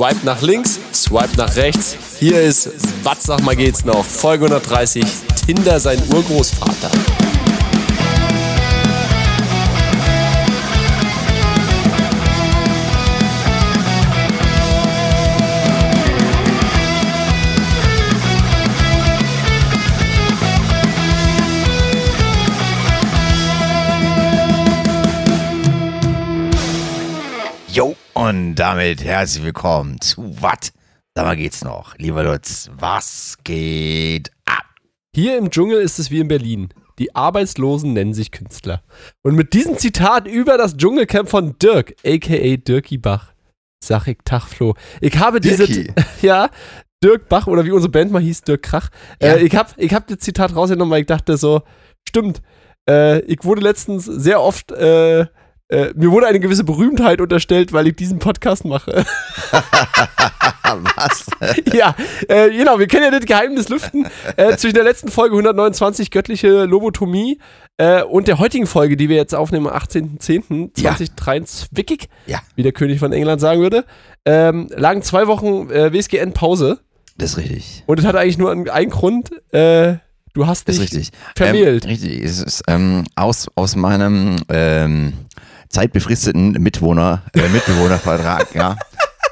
Swipe nach links, swipe nach rechts. Hier ist Was sag mal geht's noch? Folge 130. Tinder sein Urgroßvater. Und damit herzlich willkommen zu Was? Sag mal geht's noch. Lieber Lutz, was geht ab? Hier im Dschungel ist es wie in Berlin. Die Arbeitslosen nennen sich Künstler. Und mit diesem Zitat über das Dschungelcamp von Dirk, a.k.a. Dirki Bach, sag ich Tag, Flo. Ich habe diese... Ja, Dirk Bach oder wie unsere Band mal hieß, Dirk Krach. Ja. Äh, ich habe ich hab das Zitat rausgenommen, weil ich dachte so, stimmt, äh, ich wurde letztens sehr oft... Äh, äh, mir wurde eine gewisse Berühmtheit unterstellt, weil ich diesen Podcast mache. was? ja, äh, genau, wir können ja das Geheimnis lüften. Äh, zwischen der letzten Folge 129, göttliche Lobotomie, äh, und der heutigen Folge, die wir jetzt aufnehmen, am 18.10.2023, Ja. wie der König von England sagen würde, ähm, lagen zwei Wochen äh, WSGN-Pause. Das ist richtig. Und es hat eigentlich nur einen, einen Grund. Äh, du hast dich ist richtig. vermählt. Ähm, richtig. Es ist ähm, aus, aus meinem ähm, zeitbefristeten Mitwohner, äh, Mitbewohnervertrag, ja,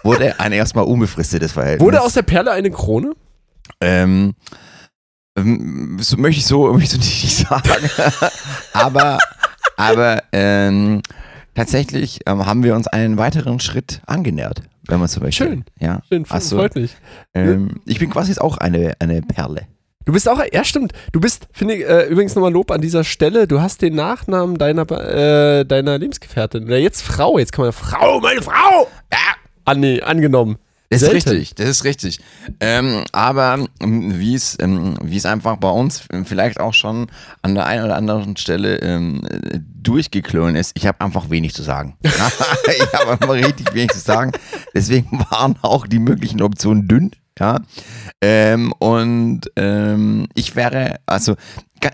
wurde ein erstmal unbefristetes Verhältnis. Wurde aus der Perle eine Krone? Ähm, ähm, so möchte ich so, möchte ich so nicht sagen. aber, aber ähm, tatsächlich ähm, haben wir uns einen weiteren Schritt angenähert, wenn man so möchte. Schön. Ja. Schön, freut mich. Ähm, ich bin quasi jetzt auch eine, eine Perle. Du bist auch, ja stimmt, du bist, finde ich, äh, übrigens nochmal Lob an dieser Stelle, du hast den Nachnamen deiner, äh, deiner Lebensgefährtin, oder jetzt Frau, jetzt kann man Frau, meine Frau, ja, an, nee, angenommen. Das ist richtig, das ist richtig. Ähm, aber ähm, wie es ähm, wie es einfach bei uns ähm, vielleicht auch schon an der einen oder anderen Stelle ähm, äh, durchgeklungen ist, ich habe einfach wenig zu sagen. ich habe einfach richtig wenig zu sagen. Deswegen waren auch die möglichen Optionen dünn. Ja. Ähm, und ähm, ich wäre, also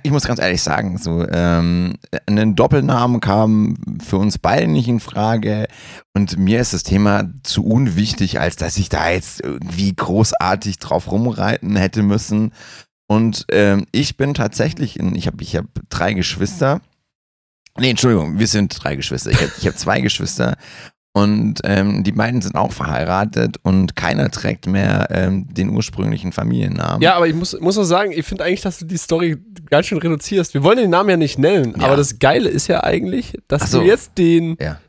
ich muss ganz ehrlich sagen, so ähm, einen Doppelnamen kam für uns beide nicht in Frage. Und mir ist das Thema zu unwichtig, als dass ich da jetzt irgendwie großartig drauf rumreiten hätte müssen. Und ähm, ich bin tatsächlich, in, ich habe ich hab drei Geschwister. Nee, Entschuldigung, wir sind drei Geschwister. Ich habe hab zwei Geschwister. Und ähm, die beiden sind auch verheiratet und keiner trägt mehr ähm, den ursprünglichen Familiennamen. Ja, aber ich muss, muss auch sagen, ich finde eigentlich, dass du die Story ganz schön reduzierst. Wir wollen den Namen ja nicht nennen, Ja. aber das Geile ist ja eigentlich, dass so. du jetzt den, Ja.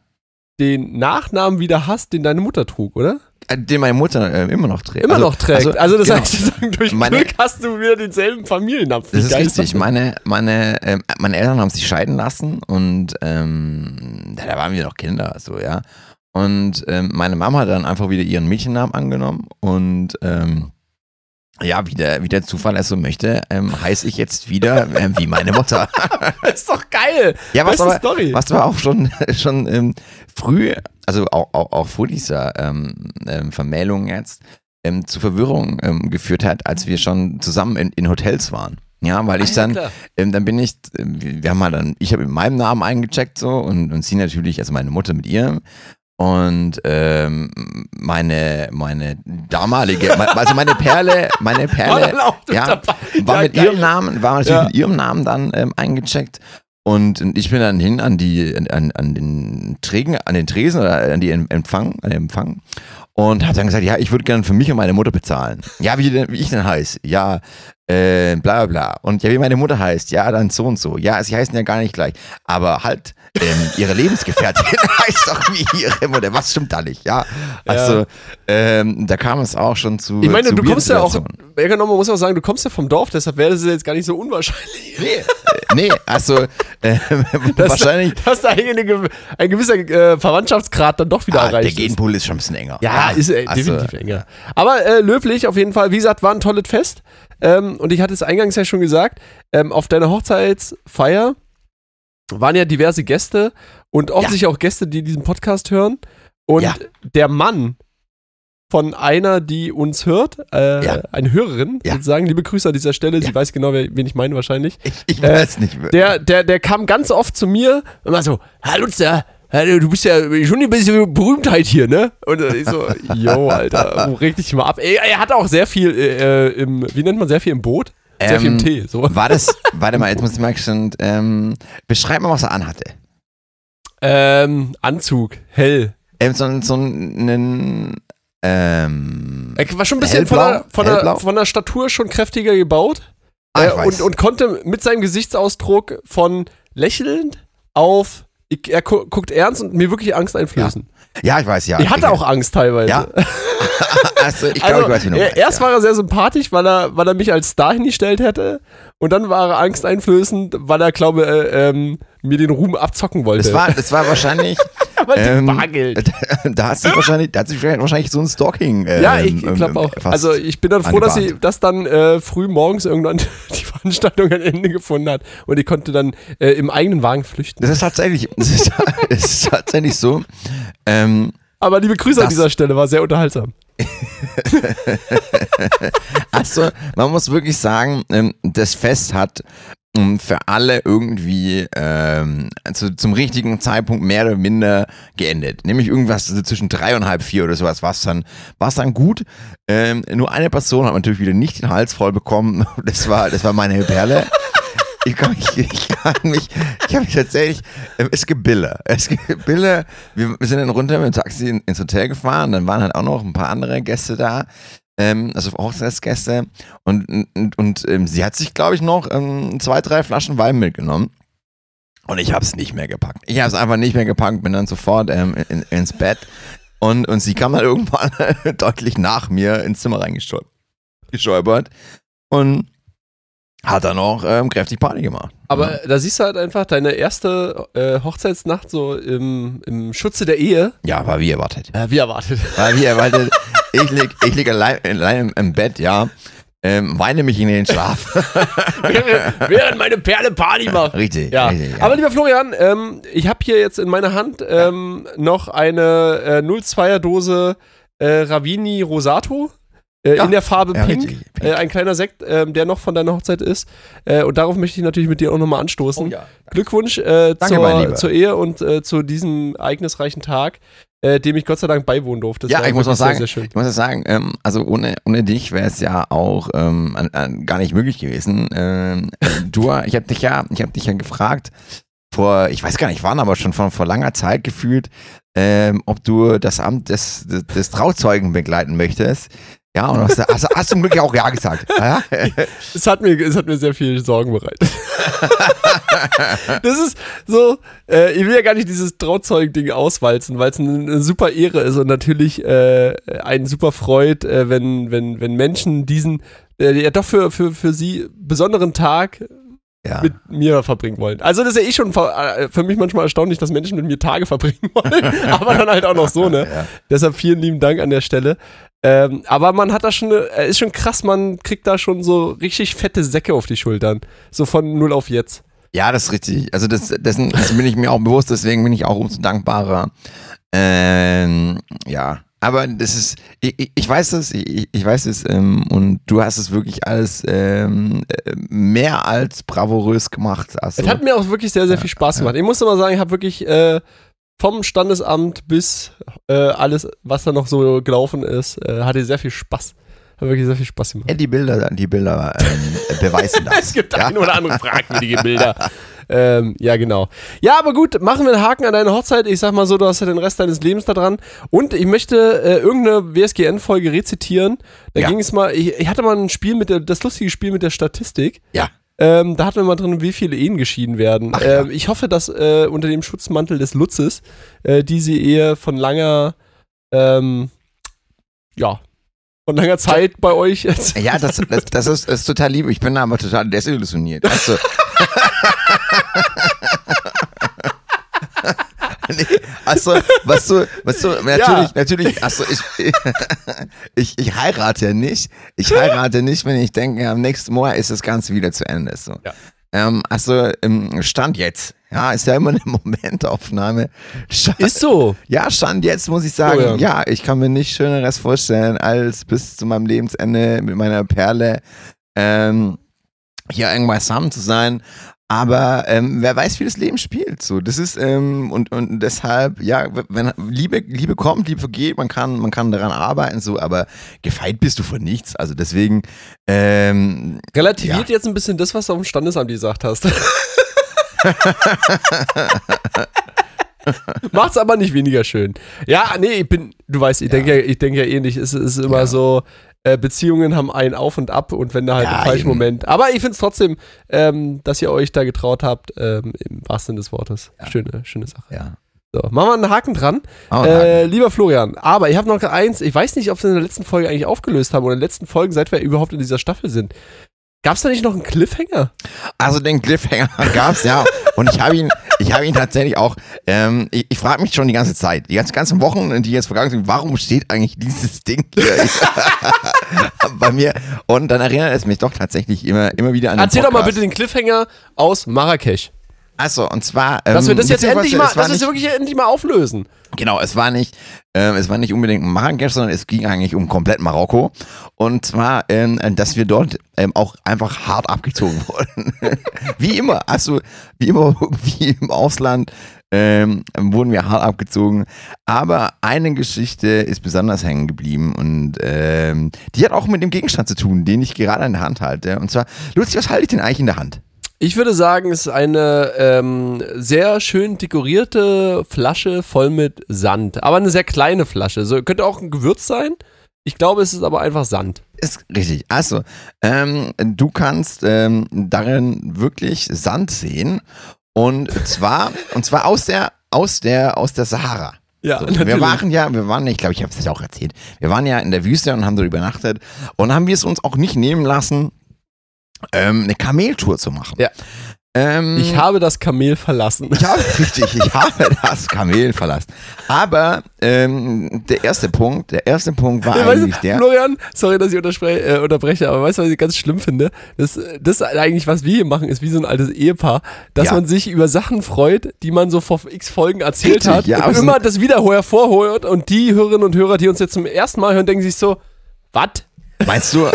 den Nachnamen wieder hast, den deine Mutter trug, oder? Äh, Den meine Mutter äh, immer noch trägt. Immer Also- noch trägt. Also, das genau. heißt, durch Meine- Glück hast du wieder denselben Familiennamen. Das ist richtig. Meine, meine, ähm, meine Eltern haben sich scheiden lassen und ähm, da waren wir noch Kinder, so, ja. Und ähm, meine Mama hat dann einfach wieder ihren Mädchennamen angenommen und ähm, ja, wie der, wie der Zufall es so möchte, ähm, heiße ich jetzt wieder ähm, wie meine Mutter. Das ist doch geil. Ja, was aber, Story. was aber auch schon, schon ähm, früh, also auch, auch, auch vor dieser ähm, ähm, Vermählung jetzt, ähm, zu Verwirrung ähm, geführt hat, als wir schon zusammen in, in Hotels waren. Ja, weil ich Ah, ja, dann, ähm, dann bin ich, ähm, wir haben mal dann, ich habe mit meinem Namen eingecheckt so und, und sie natürlich, also meine Mutter mit ihrem. Und ähm, meine, meine damalige, also meine Perle, meine Perle, ja, war mit ihrem Namen, war natürlich Ja. mit ihrem Namen dann ähm, eingecheckt. Und, ich bin dann hin an die, an, an den Trägen, an den Tresen oder an die Em- Empfang, an den Empfang und habe dann gesagt, ja, ich würde gerne für mich und meine Mutter bezahlen. Ja, wie, wie ich denn heiße? Ja, äh, bla bla bla. Und ja, wie meine Mutter heißt? Ja, dann so und so. Ja, sie heißen ja gar nicht gleich. Aber halt, ähm, ihre Lebensgefährtin heißt doch wie ihre Mutter. Was stimmt da nicht? Ja, also ähm, da kam es auch schon zu. Ich meine, zu du kommst ja auch, ja, genau, man muss auch sagen, du kommst ja vom Dorf, deshalb wäre das jetzt gar nicht so unwahrscheinlich. Nee, äh, nee also äh, Dass, wahrscheinlich. dass da eine, ein gewisser äh, Verwandtschaftsgrad dann doch wieder Ah, der erreicht ist. Genpool ist schon ein bisschen enger. Ja, ist äh, also, definitiv enger. Aber äh, löblich auf jeden Fall. Wie gesagt, war ein tolles Fest. Ähm, und ich hatte es eingangs ja schon gesagt, ähm, auf deiner Hochzeitsfeier waren ja diverse Gäste und offensichtlich auch Gäste, die diesen Podcast hören. Und Ja. der Mann von einer, die uns hört, äh, Ja. eine Hörerin, Ja. sozusagen, liebe Grüße an dieser Stelle, sie Ja. weiß genau, wen ich meine wahrscheinlich. Ich, ich Äh, weiß nicht. Der, der, der kam ganz oft zu mir und war so, Herr Lutzer, ja, du bist ja schon ein bisschen Berühmtheit hier, ne? Und äh, ich so, yo, Alter, reg dich mal ab. Ey, er hat auch sehr viel äh, im, wie nennt man, sehr viel im Boot? Sehr viel im Ähm, Tee, so. War das, warte mal, jetzt muss ich mal schon, ähm, beschreib mal, was er anhatte. Ähm, Anzug, hell. Ähm, so, so einen, ähm, Er war schon ein bisschen von der, von, der, von der Statur schon kräftiger gebaut. Ah, äh, und, und konnte mit seinem Gesichtsausdruck von lächelnd auf, ich, er gu guckt ernst und mir wirklich Angst einflößen. ja, ich weiß, ja. ich hatte auch Angst teilweise. Ja, also, ich glaube, Also, ich weiß, du er, erst ja. war er sehr sympathisch, weil er, weil er mich als Star hingestellt hätte. Und dann war er angsteinflößend, weil er, glaube äh, ähm, mir den Ruhm abzocken wollte. Das war, das war wahrscheinlich, ähm, Bargeld. da hat sich wahrscheinlich, da hat sich wahrscheinlich so ein Stalking. Ähm, Ja, ich ähm, glaube auch. fast Also ich bin dann froh, dass sie angebahnt. das dann äh, früh morgens irgendwann die Veranstaltung ein Ende gefunden hat und ich konnte dann äh, im eigenen Wagen flüchten. Das ist tatsächlich, das ist, es ist tatsächlich so. Ähm, Aber liebe Grüße an Das- dieser Stelle, war sehr unterhaltsam. also, man muss wirklich sagen, ähm, das Fest hat für alle irgendwie ähm, zu, zum richtigen Zeitpunkt mehr oder minder geendet. Nämlich irgendwas zwischen drei und halb vier oder sowas war es dann, war's dann gut. Ähm, nur eine Person hat natürlich wieder nicht den Hals voll bekommen. Das war, das war meine Perle. Ich kann mich, ich kann mich, ich habe mich tatsächlich, ähm, es gibt Bille. Es gibt Bille. Wir, sind dann runter mit dem Taxi in, ins Hotel gefahren. Dann waren halt auch noch ein paar andere Gäste da. Ähm, also Hochzeitsgäste. Und, und, und ähm, sie hat sich, glaube ich, noch ähm, zwei, drei Flaschen Wein mitgenommen. Und ich habe es nicht mehr gepackt. Ich habe es einfach nicht mehr gepackt, bin dann sofort ähm, in, ins Bett. Und, und sie kam dann irgendwann deutlich nach mir ins Zimmer reingestolpert. Und hat dann auch ähm, kräftig Party gemacht. Aber da siehst du halt einfach deine erste äh, Hochzeitsnacht so im, im Schutze der Ehe. Ja, war wie erwartet. Äh, wie erwartet. War wie erwartet. ich lieg, ich lieg allein, allein im, im Bett, ja. Ähm, weine mich in den Schlaf. während, während meine Perle Party macht. richtig, Ja. richtig. aber lieber Florian, ähm, ich habe hier jetzt in meiner Hand ähm, noch eine äh, 02er Dose äh, Ravini Rosato äh, Ja. in der Farbe Ja, Pink. richtig, pink. Äh, ein kleiner Sekt, ähm, der noch von deiner Hochzeit ist. Äh, und darauf möchte ich natürlich mit dir auch nochmal anstoßen. Oh ja. Glückwunsch äh, Danke, zur, zur Ehe und äh, zu diesem ereignisreichen Tag, äh, dem ich Gott sei Dank beiwohnen durfte. Das Ja, ich muss mal sagen, Sehr, sehr schön. Ich muss ja sagen, ähm, also ohne, ohne dich wäre es ja auch ähm, an, an, gar nicht möglich gewesen. Ähm, du, ich habe dich ja, ich habe dich ja gefragt vor, ich weiß gar nicht wann, aber schon vor, vor langer Zeit gefühlt, ähm, ob du das Amt des, des, des Trauzeugen begleiten möchtest. Ja, und hast, hast, hast zum Glück ja auch ja gesagt. Ja? Es hat mir, es hat mir sehr viel Sorgen bereitet. das ist so, äh, ich will ja gar nicht dieses Trauzeugen-Ding auswalzen, weil es eine, eine super Ehre ist und natürlich äh, einen super freut, äh, wenn, wenn, wenn Menschen diesen, äh, ja doch für, für, für sie besonderen Tag Ja. mit mir verbringen wollen. Also das ist ja eh schon für, äh, für mich manchmal erstaunlich, dass Menschen mit mir Tage verbringen wollen, aber dann halt auch noch so, ne? Ja. Deshalb vielen lieben Dank an der Stelle. Ähm, aber man hat da schon, eine- äh, ist schon krass, man kriegt da schon so richtig fette Säcke auf die Schultern. So von null auf jetzt. Ja, das ist richtig. Also das, dessen, bin ich mir auch bewusst, deswegen bin ich auch umso dankbarer. Ähm, ja, aber das ist, ich, ich- weiß es, ich, ich weiß es ähm, und du hast es wirklich alles ähm, äh, mehr als bravourös gemacht. Also, Es hat mir auch wirklich sehr, sehr viel Spaß gemacht. Ich muss aber sagen, ich habe wirklich äh, vom Standesamt bis äh, alles, was da noch so gelaufen ist, äh, hatte sehr viel Spaß. Hat wirklich sehr viel Spaß gemacht. ja, die Bilder, die Bilder ähm, beweisen das. Es gibt ja? ein oder andere fragwürdige Bilder. ähm, ja, genau. Ja, aber gut, machen wir einen Haken an deine Hochzeit. Ich sag mal so, du hast ja den Rest deines Lebens da dran. Und ich möchte äh, irgendeine WSGN-Folge rezitieren. Da Ja. ging es mal, ich, ich hatte mal ein Spiel mit der, das lustige Spiel mit der Statistik. Ja. Ähm, da hatten wir mal drin, wie viele Ehen geschieden werden. Ach ja. ähm, ich hoffe, dass äh, unter dem Schutzmantel des Lutzes äh, diese Ehe von langer, ähm, ja, von langer Zeit bei euch jetzt. Ja, das, das, das, ist, ist total lieb. Ich bin aber total desillusioniert. Du? nee, also, was du, was du, natürlich, natürlich, also ich, ich, ich heirate nicht. Ich heirate nicht, wenn ich denke, am nächsten Monat ist das Ganze wieder zu Ende. So. Ja. Ähm, also, Stand jetzt. Ja, ist ja immer eine Momentaufnahme. Stand, Ist so. ja, Stand jetzt muss ich sagen, Oh ja. ja. ich kann mir nichts Schöneres vorstellen, als bis zu meinem Lebensende mit meiner Perle ähm, hier irgendwann zusammen zu sein. Aber ähm, wer weiß, wie das Leben spielt. So, das ist ähm, und, und deshalb, ja, wenn Liebe, Liebe kommt, Liebe vergeht, man kann, man kann daran arbeiten, so, aber gefeit bist du von nichts. Also deswegen ähm, relativiert ja. jetzt ein bisschen das, was du auf dem Standesamt gesagt hast. Macht's aber nicht weniger schön. Ja, nee, ich bin, du weißt, ich ja. denke ja, ich denke ja ähnlich. Es ist immer ja. so, äh, Beziehungen haben ein Auf und Ab und wenn da halt ja, im falschen eben. Moment. Aber ich finde es trotzdem, ähm, dass ihr euch da getraut habt, ähm, im wahrsten Sinne des Wortes. Ja. Schöne, schöne Sache. Ja. So, machen wir einen Haken dran. Oh, äh, Haken. Lieber Florian, aber ich habe noch eins, ich weiß nicht, ob wir in der letzten Folge eigentlich aufgelöst haben oder in den letzten Folgen, seit wir überhaupt in dieser Staffel sind. Gab es da nicht noch einen Cliffhanger? Also den Cliffhanger gab es, ja. Und ich habe ihn, ich habe ihn tatsächlich auch, ähm, ich, ich frage mich schon die ganze Zeit, die ganzen, ganzen Wochen, die jetzt vergangen sind, warum steht eigentlich dieses Ding hier bei mir? Und dann erinnert es mich doch tatsächlich immer, immer wieder an Erzähl doch mal bitte den Cliffhanger aus Marrakesch. Achso, und zwar. Ähm, dass wir das jetzt endlich mal, dass wir es wirklich endlich mal auflösen. Genau, es war nicht, äh, es war nicht unbedingt Marrakesch, sondern es ging eigentlich um komplett Marokko. Und zwar, ähm, dass wir dort ähm, auch einfach hart abgezogen wurden. wie immer, also wie immer, wie im Ausland ähm, wurden wir hart abgezogen. Aber eine Geschichte ist besonders hängen geblieben und ähm, die hat auch mit dem Gegenstand zu tun, den ich gerade in der Hand halte. Und zwar, Luzi, was halte ich denn eigentlich in der Hand? Ich würde sagen, es ist eine ähm, sehr schön dekorierte Flasche voll mit Sand. Aber eine sehr kleine Flasche. So, könnte auch ein Gewürz sein. Ich glaube, es ist aber einfach Sand. Ist richtig. Also, ähm, du kannst ähm, darin wirklich Sand sehen. Und zwar, und zwar aus der, aus der, aus der Sahara. Ja, so, wir waren ja, wir waren, ich glaube, ich habe es ja auch erzählt. Wir waren ja in der Wüste und haben dort übernachtet und haben wir es uns auch nicht nehmen lassen, ähm, eine Kameltour zu machen. Ja. Ähm, ich habe das Kamel verlassen. Ich habe, richtig, ich habe das Kamel verlassen. Aber ähm, der erste Punkt, der erste Punkt war ja, eigentlich weißt der. Florian, sorry, dass ich äh, unterbreche, aber weißt du, was ich ganz schlimm finde? Das, das eigentlich, was wir hier machen, ist wie so ein altes Ehepaar, dass ja. man sich über Sachen freut, die man so vor x Folgen erzählt richtig, hat. Ja, und immer das wieder hervorholt und die Hörerinnen und Hörer, die uns jetzt zum ersten Mal hören, denken sich so, was? Meinst du,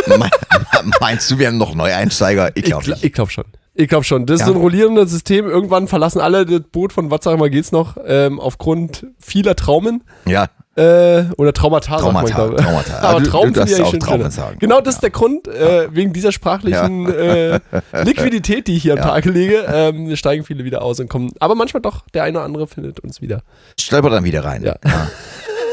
meinst du, wir haben noch Neueinsteiger? Ich glaube ich, ich glaub schon. Ich glaube schon. Das ja. ist so ein rollierendes System. Irgendwann verlassen alle das Boot von was sag mal geht's noch ähm, aufgrund vieler Traumen. Ja. Äh, oder Traumata, Traumata, sagt man, Traumata. Aber Traum finde ich auch Traumen sagen. Genau das ist der Grund, äh, wegen dieser sprachlichen ja. äh, Liquidität, die ich hier am ja. Tage lege, ähm, steigen viele wieder aus und kommen. Aber manchmal doch, der eine oder andere findet uns wieder. Stolpert dann wieder rein. Ja.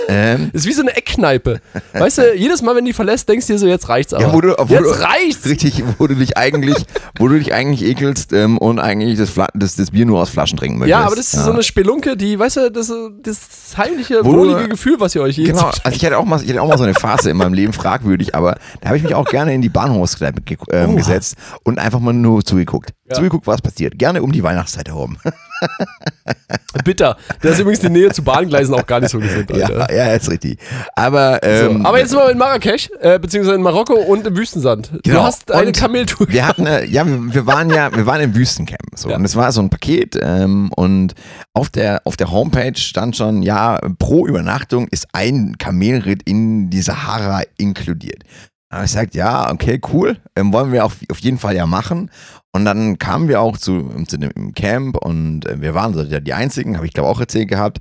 Ähm. Ist wie so eine Eckkneipe. Weißt du, jedes Mal, wenn die verlässt, denkst du dir so, jetzt reicht's aber. Ja, wo du, wo jetzt du, reicht's! Richtig, wo du dich eigentlich, wo du dich eigentlich ekelst ähm, und eigentlich das, das, das, Bier nur aus Flaschen trinken möchtest. Ja, aber das ist ja. so eine Spelunke, die, weißt du, das, das heimliche, wo wohlige du, Gefühl, was ihr euch hier Genau, also ich hatte, auch mal, ich hatte auch mal so eine Phase in meinem Leben, fragwürdig, aber da habe ich mich auch gerne in die Bahnhofskneipe ge ähm, oh. gesetzt und einfach mal nur zugeguckt. Ja. Zugeguckt, was passiert. Gerne um die Weihnachtszeit herum. Bitter. Da ist übrigens die Nähe zu Bahngleisen auch gar nicht so gesund. Ja, ja, ist richtig. Aber, ähm, so, aber jetzt sind wir in Marrakesch, äh, beziehungsweise in Marokko und im Wüstensand. Genau. Du hast eine Kameltour. Wir hatten, äh, ja, wir, wir, waren ja, wir waren im Wüstencamp. So. Ja. Und es war so ein Paket ähm, und auf der, auf der Homepage stand schon, ja, pro Übernachtung ist ein Kamelritt in die Sahara inkludiert. Aber ich sagte, ja, okay, cool, ähm, wollen wir auf, auf jeden Fall ja machen. Und dann kamen wir auch zu, zu dem Camp und äh, wir waren so die einzigen, habe ich glaube auch erzählt gehabt.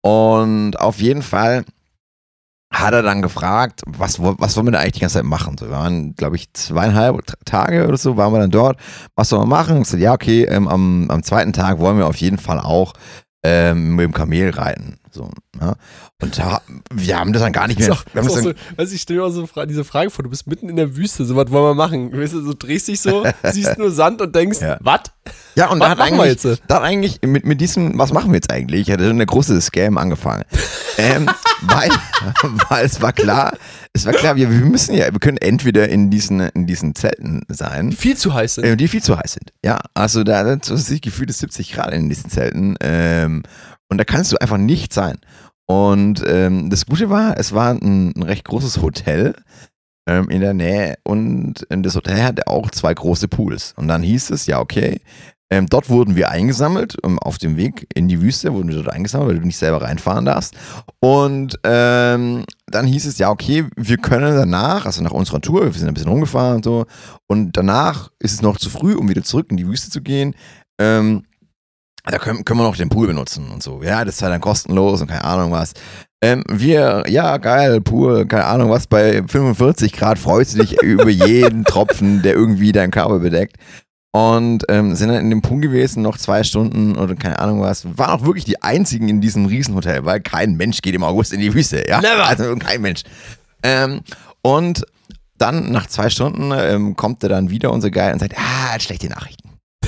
Und auf jeden Fall hat er dann gefragt, was, was wollen wir denn eigentlich die ganze Zeit machen? So, wir waren, glaube ich, zweieinhalb Tage oder so, waren wir dann dort. Was sollen wir machen? Ich so, ja, okay, ähm, am, am zweiten Tag wollen wir auf jeden Fall auch ähm, mit dem Kamel reiten. So, ja. Und da, wir haben das dann gar nicht mehr. Auch, wir das so, weiß ich stelle mir auch so diese Frage vor, du bist mitten in der Wüste, so was wollen wir machen? Weißt du, so drehst dich so, siehst nur Sand und denkst, ja. was? Ja, und da hat, eigentlich, da hat eigentlich mit, mit diesem, was machen wir jetzt eigentlich? Hat eine große Scam angefangen. ähm, weil, weil es war klar, es war klar, wir, wir müssen ja, wir können entweder in diesen, in diesen Zelten sein. Die viel zu heiß sind. Äh, die viel zu heiß sind. Ja, also da sind so sich gefühlte 70 Grad in diesen Zelten. Ähm, und da kannst du einfach nicht sein. Und ähm, das Gute war, es war ein, ein recht großes Hotel ähm, in der Nähe und das Hotel hatte auch zwei große Pools. Und dann hieß es, ja, okay, Ähm, dort wurden wir eingesammelt, um, auf dem Weg in die Wüste wurden wir dort eingesammelt, weil du nicht selber reinfahren darfst. Und ähm, dann hieß es, ja, okay, wir können danach, also nach unserer Tour, wir sind ein bisschen rumgefahren und so, und danach ist es noch zu früh, um wieder zurück in die Wüste zu gehen. Ähm, da können, können wir noch den Pool benutzen und so. Ja, das ist halt dann kostenlos und keine Ahnung was. Ähm, wir, ja, geil, Pool, keine Ahnung was, bei 45 Grad freust du dich über jeden Tropfen, der irgendwie deinen Körper bedeckt. Und ähm, sind dann in dem Pool gewesen, noch zwei Stunden oder keine Ahnung was. Waren auch wirklich die einzigen in diesem Riesenhotel, weil kein Mensch geht im August in die Wüste. Ja? Never. Also kein Mensch. Ähm, und dann nach zwei Stunden ähm, kommt er dann wieder, unser Guy, und sagt, ah, schlechte Nachrichten.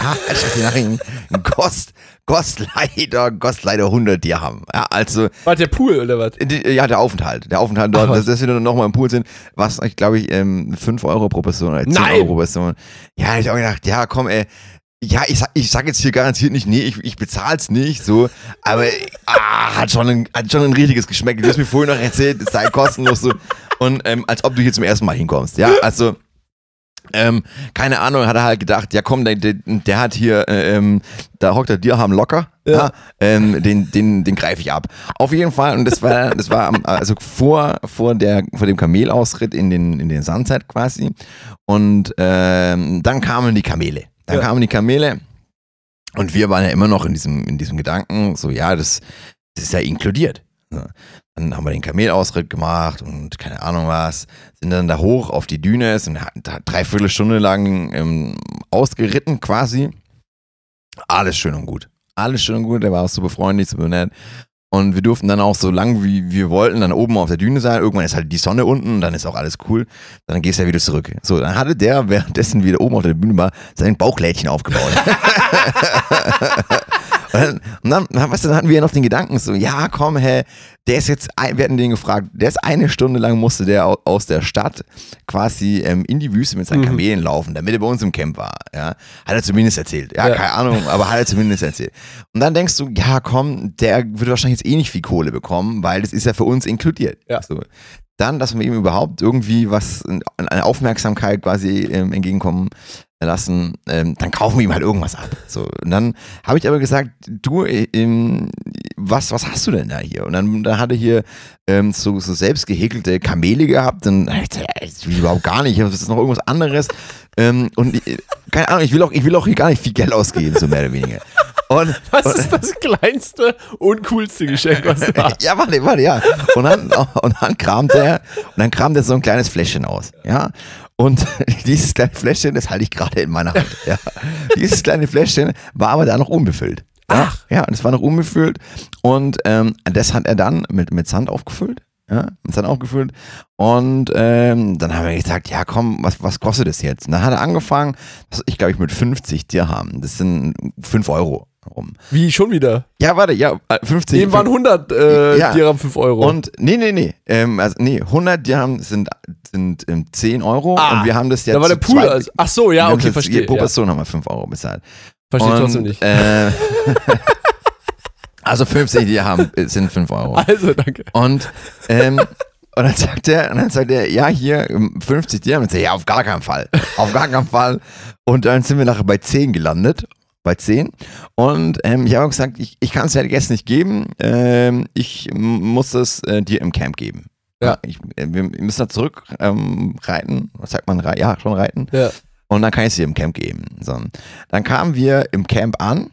Ah, hat schlechte Nachrichten. Kost, kost leider, kost leider 100 Dirham. Ja, also, War der Pool oder was? die- ja, der Aufenthalt. Der Aufenthalt dort, Ach, dass, dass wir dann nochmal im Pool sind, was, ich glaube ich, ähm, 5 Euro pro Person oder 10 Nein. Euro pro Person. Ja, hab ich auch gedacht, ja, komm, ey. Ja, ich sag, ich sag jetzt hier garantiert nicht, nee, ich, ich bezahl's nicht, so, aber ah, hat, schon ein, hat schon ein richtiges Geschmack. Du hast mir vorhin noch erzählt, es sei kostenlos so. Und ähm, als ob du hier zum ersten Mal hinkommst. Ja, also, ähm, keine Ahnung, hat er halt gedacht, ja komm, der, der, der hat hier, äh, ähm, da hockt der Dirham locker, ja. Ja. ähm, den, den, den greife ich ab. Auf jeden Fall, und das war, das war also vor, vor, der, vor dem Kamelausritt in den, in den Sunset quasi. Und ähm, dann kamen die Kamele. Dann Ja. kamen die Kamele und wir waren ja immer noch in diesem, in diesem Gedanken, so ja, das, das ist ja inkludiert. Dann haben wir den Kamelausritt gemacht und keine Ahnung was, sind dann da hoch auf die Düne, sind da dreiviertel Stunde lang ähm, ausgeritten quasi. Alles schön und gut. Alles schön und gut, der war auch super freundlich, super nett. Und wir durften dann auch so lang wie wir wollten dann oben auf der Düne sein. Irgendwann ist halt die Sonne unten, dann ist auch alles cool. Dann gehst du ja wieder zurück. So, dann hatte der währenddessen wieder oben auf der Bühne war, sein Bauchlädchen aufgebaut. Und dann, weißt du, dann hatten wir ja noch den Gedanken so, ja, komm, hä, der ist jetzt, wir hatten den gefragt, der ist eine Stunde lang musste der au- aus der Stadt quasi ähm, in die Wüste mit seinen Mhm. Kamelen laufen, damit er bei uns im Camp war, ja. Hat er zumindest erzählt, ja, Ja. keine Ahnung, aber hat er zumindest erzählt. Und dann denkst du, ja, komm, der wird wahrscheinlich jetzt eh nicht viel Kohle bekommen, weil das ist ja für uns inkludiert. Ja. So. Dann, dass wir ihm überhaupt irgendwie was, eine Aufmerksamkeit quasi ähm, entgegenkommen lassen, ähm, dann kaufen wir ihm halt irgendwas ab. So, und dann habe ich aber gesagt, du, äh, ähm, was, was hast du denn da hier? Und dann, dann hat er hier ähm, so, so selbst gehäkelte Kamele gehabt. Und ich das will ich überhaupt gar nicht. Das ist noch irgendwas anderes. Ähm, und ich, keine Ahnung, ich will, auch, ich will auch hier gar nicht viel Geld ausgeben, so mehr oder weniger. Und, Was und, ist das kleinste und coolste Geschenk, was du hast? ja, warte, warte, ja. Und dann, und dann kramt er, und dann kramt er so ein kleines Fläschchen aus, ja. Und dieses kleine Fläschchen, das halte ich gerade in meiner Hand, ja. Dieses kleine Fläschchen war aber da noch unbefüllt. Ach. ja, und es war noch unbefüllt. Und ähm, das hat er dann mit, mit Sand aufgefüllt. Ja, mit Sand aufgefüllt. Und ähm, dann haben wir gesagt, ja komm, was, was kostet das jetzt? Und dann hat er angefangen, ich glaube ich mit 50 Dirham. Das sind 5 Euro rum. Wie, schon wieder? Ja, warte, ja, äh, 50. Eben waren 100 äh, Ja. Dirham 5 Euro. Und nee, nee, nee. Ähm, also, nee, 100 Dirham sind, sind ähm, 10 Euro Ah, und wir haben das jetzt. da war der Pool. zweit- Also, ach so, ja, okay, verstehe. Pro Ja. Person haben wir 5 Euro bezahlt. Verstehe und, trotzdem nicht. Äh, also 50 Dirham sind 5 Euro. Also, danke. Und, ähm, und dann sagt er, und dann sagt er, ja, hier ähm, 50 Dirham. Und ich sag, ja, auf gar keinen Fall. Auf gar keinen Fall. Und dann sind wir nachher bei 10 gelandet. Bei 10. Und ähm, ich habe gesagt, ich, ich kann es dir jetzt nicht geben. Ähm, ich muss es äh, dir im Camp geben. Ja. Ich, äh, wir müssen da zurück ähm, reiten. Was sagt man? Rei- Ja, schon reiten. Ja. Und dann kann ich es dir im Camp geben. So. Dann kamen wir im Camp an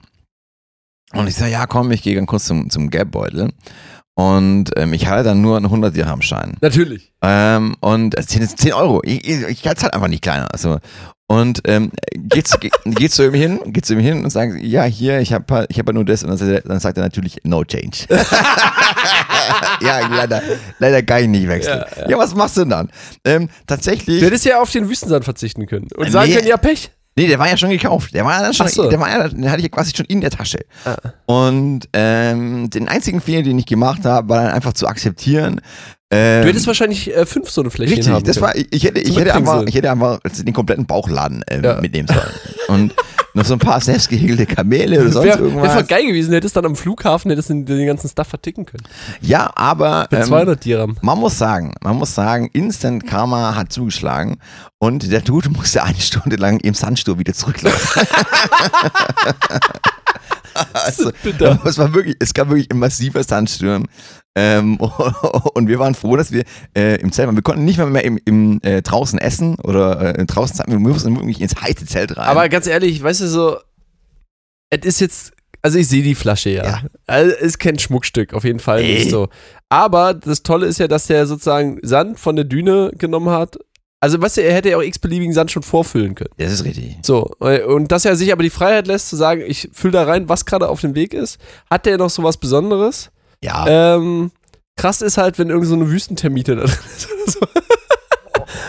und ich sage, ja komm, ich gehe dann kurz zum, zum Geldbeutel. Und ähm, ich hatte dann nur einen 100 Dirham Schein. Natürlich. Ähm, und es sind jetzt 10 Euro. Ich, ich, ich kann es halt einfach nicht kleiner. Also. Und ähm, geht, zu- ge- geht zu ihm hin, geht zu ihm hin und sagt, ja, hier, ich habe ich hab ja nur das. Und dann sagt, er, dann sagt er natürlich, no change. ja, leider, leider kann ich nicht wechseln. Ja, Ja, was machst du denn dann? Ähm, tatsächlich. Du hättest ja auf den Wüstensand verzichten können. Und Nee. sagen können, ja, Pech. Nee, der war ja schon gekauft. Der war ja dann schon, so. der war ja, den hatte ich ja quasi schon in der Tasche. Ah. Und ähm, den einzigen Fehler, den ich gemacht habe, war dann einfach zu akzeptieren, Ähm, Du hättest wahrscheinlich äh, fünf so eine Fläschchen Richtig, haben das können. war, ich hätte, ich hätte einfach, ich hätte einfach den kompletten Bauchladen äh, Ja. mitnehmen sollen. Und noch so ein paar selbstgehegte Kamele oder sonst Wäre wär irgendwas. voll geil gewesen, hättest dann am Flughafen hättest den, den ganzen Stuff verticken können. Ja, aber Mit ähm, 200 Dirham. man muss sagen, man muss sagen, Instant Karma hat zugeschlagen und der Dude musste eine Stunde lang im Sandsturm wieder zurücklaufen. also, es war wirklich, es gab wirklich ein massiver Sandsturm. Ähm, und wir waren froh, dass wir äh, im Zelt waren. Wir konnten nicht mehr, mehr im, im äh, draußen essen oder äh, draußen sein. Wir mussten wirklich ins heiße Zelt rein. Aber ganz ehrlich, weißt du so, es ist jetzt, also ich sehe die Flasche ja. Ja. Also, es ist kein Schmuckstück, auf jeden Fall nicht so. Aber das Tolle ist ja, dass der sozusagen Sand von der Düne genommen hat. Also, weißt du, er hätte ja auch x-beliebigen Sand schon vorfüllen können. das ist richtig. So, äh, und dass er sich aber die Freiheit lässt, zu sagen, ich fülle da rein, was gerade auf dem Weg ist, hat der noch so was Besonderes. Ja. Ähm, krass ist halt, wenn irgend so eine Wüstentermite da drin ist oder so.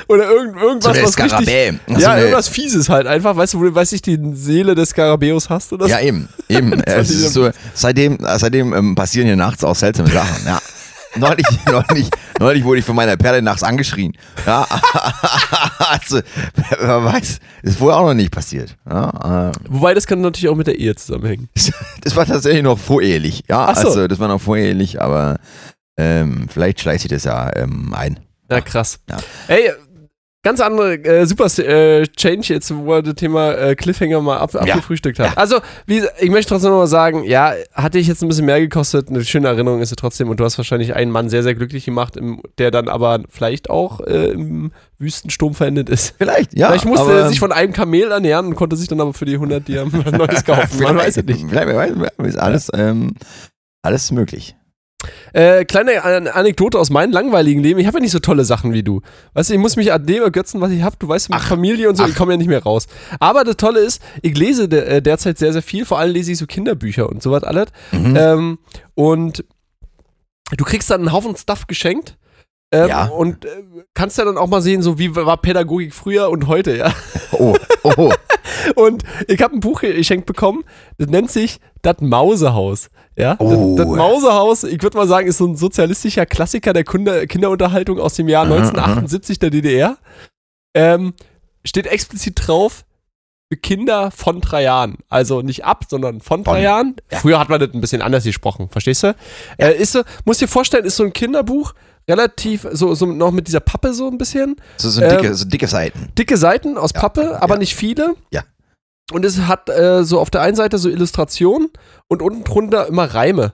Oder irgend, so irgendwas, eine was richtig. Skarabäe. So Ja, irgendwas Fieses halt einfach, weißt du, wo du, weiß ich, die Seele des Skarabäus hast oder so. Ja, eben, eben. es ist so, seitdem seitdem ähm, passieren hier nachts auch seltsame Sachen. Ja. Neulich, neulich, neulich wurde ich von meiner Perle nachts angeschrien. Ja, also, wer weiß, ist vorher auch noch nicht passiert. Ja, äh, Wobei, das kann natürlich auch mit der Ehe zusammenhängen. das war tatsächlich noch vorehelich. Ja, so. also das war noch vorehelich, aber ähm, vielleicht schleicht sich das ja ähm, ein. Ja, krass. Ja. Ey, ganz andere, äh, super äh, Change jetzt, wo er das Thema äh, Cliffhanger mal ab, abgefrühstückt hat. Ja. Also, wie, ich möchte trotzdem nochmal sagen, ja, hatte ich jetzt ein bisschen mehr gekostet, eine schöne Erinnerung ist es trotzdem und du hast wahrscheinlich einen Mann sehr, sehr glücklich gemacht, im, der dann aber vielleicht auch äh, im Wüstensturm verendet ist. Vielleicht, ja. vielleicht musste er sich von einem Kamel ernähren und konnte sich dann aber für die 100 Dirham was Neues kaufen. Man weiß es nicht. Vielleicht, weiß, ist alles, ähm, alles möglich. Äh, kleine An Anekdote aus meinem langweiligen Leben. Ich habe ja nicht so tolle Sachen wie du. Weißt du, ich muss mich an dem ergötzen, was ich habe. Du weißt, Ach, Familie und so, ach. ich komme ja nicht mehr raus. Aber das Tolle ist, ich lese de äh, derzeit sehr, sehr viel. Vor allem lese ich so Kinderbücher und sowas alles. Mhm. Ähm, und du kriegst dann einen Haufen Stuff geschenkt. Ähm, Ja. Und äh, kannst ja dann auch mal sehen, so wie war Pädagogik früher und heute, ja. Oh, oh, oh. Und ich habe ein Buch geschenkt bekommen, das nennt sich Das Mausehaus. Ja, Oh. das, das Mausehaus, ich würde mal sagen, ist so ein sozialistischer Klassiker der Kunde, Kinderunterhaltung aus dem Jahr Aha, 1978 der DDR. Ähm, steht explizit drauf, für Kinder von drei Jahren. Also nicht ab, sondern von drei Von. Jahren. Ja. Früher hat man das ein bisschen anders gesprochen, verstehst du? Äh, ist so, muss dir vorstellen, ist so ein Kinderbuch, relativ, so, so noch mit dieser Pappe so ein bisschen So, so, Ähm, dicke, so dicke Seiten. dicke Seiten aus Ja, Pappe, aber ja. nicht viele. Ja. Und es hat äh, so auf der einen Seite so Illustrationen und unten drunter immer Reime.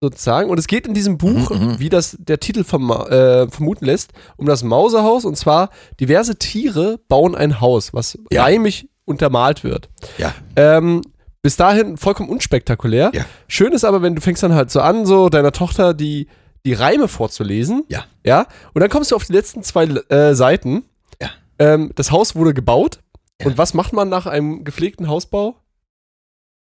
Sozusagen. Und es geht in diesem Buch, Mhm, mhm. wie das der Titel verm äh, vermuten lässt, um das Mausehaus. Und zwar, diverse Tiere bauen ein Haus, was Ja. reimig untermalt wird. Ja. Ähm, bis dahin vollkommen unspektakulär. Ja. Schön ist aber, wenn du fängst dann halt so an, so deiner Tochter die, die Reime vorzulesen. Ja. Ja. Und dann kommst du auf die letzten zwei äh, Seiten. Ja. Ähm, das Haus wurde gebaut. Ja. Und was macht man nach einem gepflegten Hausbau?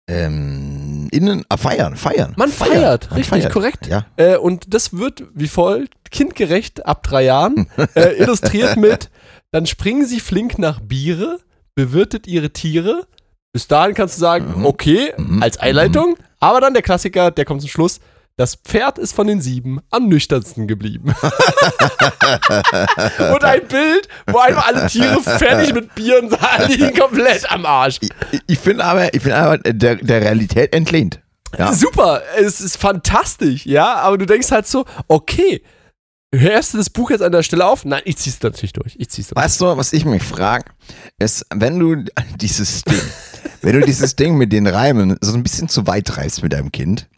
Ähm, innen, ah, feiern, feiern. Man feiert, Man richtig feiert. korrekt. Ja. Äh, und das wird wie folgt: kindgerecht ab drei Jahren, äh, illustriert mit, dann springen sie flink nach Biere, bewirtet ihre Tiere. Bis dahin kannst du sagen, Mhm. okay, Mhm. als Einleitung. Aber dann der Klassiker, der kommt zum Schluss. Das Pferd ist von den sieben am nüchternsten geblieben. und ein Bild, wo einfach alle Tiere fertig mit Bieren sahen, liegen komplett am Arsch. Ich, ich finde aber, ich finde aber der, der Realität entlehnt. Ja. Super, es ist fantastisch, ja, aber du denkst halt so, okay, hörst du das Buch jetzt an der Stelle auf? Nein, ich zieh's natürlich durch. Ich zieh's durch. Weißt du, was ich mich frage, ist, wenn du dieses Ding, wenn du dieses Ding mit den Reimen so ein bisschen zu weit treibst mit deinem Kind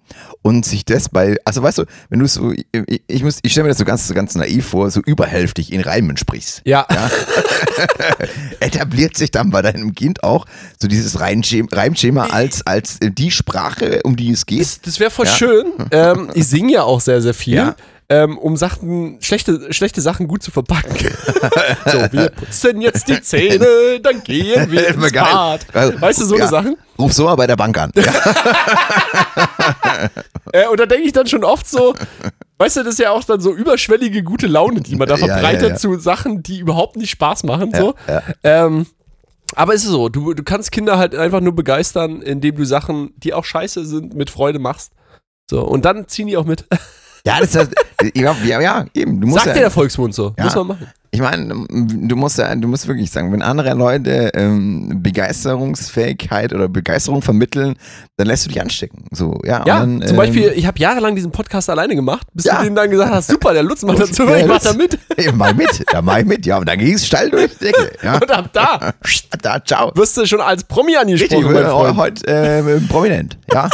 und sich das bei, also weißt du, wenn du so, ich, ich, muss, ich stelle mir das so ganz, ganz naiv vor, so überhälftig in Reimen sprichst, Ja, etabliert sich dann bei deinem Kind auch so dieses Reimschema, Reimschema als, als die Sprache, um die es geht. das, das wäre voll Ja. schön. Ähm, ich singe ja auch sehr, sehr viel. Ja. Ähm, um Sachen, schlechte, schlechte Sachen gut zu verpacken. so, wir putzen jetzt die Zähne, dann gehen wir ins geil. Bad. Also, Weißt du, so ja. eine Sachen? Ruf so mal bei der Bank an. Ja. Äh, und da denke ich dann schon oft so, weißt du, das ist ja auch dann so überschwellige gute Laune, die man da Ja, ja, verbreitet ja. zu Sachen, die überhaupt nicht Spaß machen. Ja, so. ja. Ähm, aber es ist so, du, du kannst Kinder halt einfach nur begeistern, indem du Sachen, die auch scheiße sind, mit Freude machst. So, und dann ziehen die auch mit. Ja, das ist, ja, ja, eben. Du Sagt ja, dir der Volksmund so. Ja. Muss man machen. Ich meine, du musst ja, du musst wirklich sagen, wenn andere Leute ähm, Begeisterungsfähigkeit oder Begeisterung vermitteln, dann lässt du dich anstecken. So, ja. Ja, dann, zum ähm, Beispiel, ich habe jahrelang diesen Podcast alleine gemacht, bis Ja. du denen dann gesagt hast, super, der Lutz macht dazu, Ja, ich mach das- da mit. Ja, mal mit, ja, mal mit, ja. Und dann ging es steil durch die Decke. Ja. Und ab da Da, ciao. wirst du schon als Promi Richtig, angesprochen, Freund. heute äh, prominent, ja.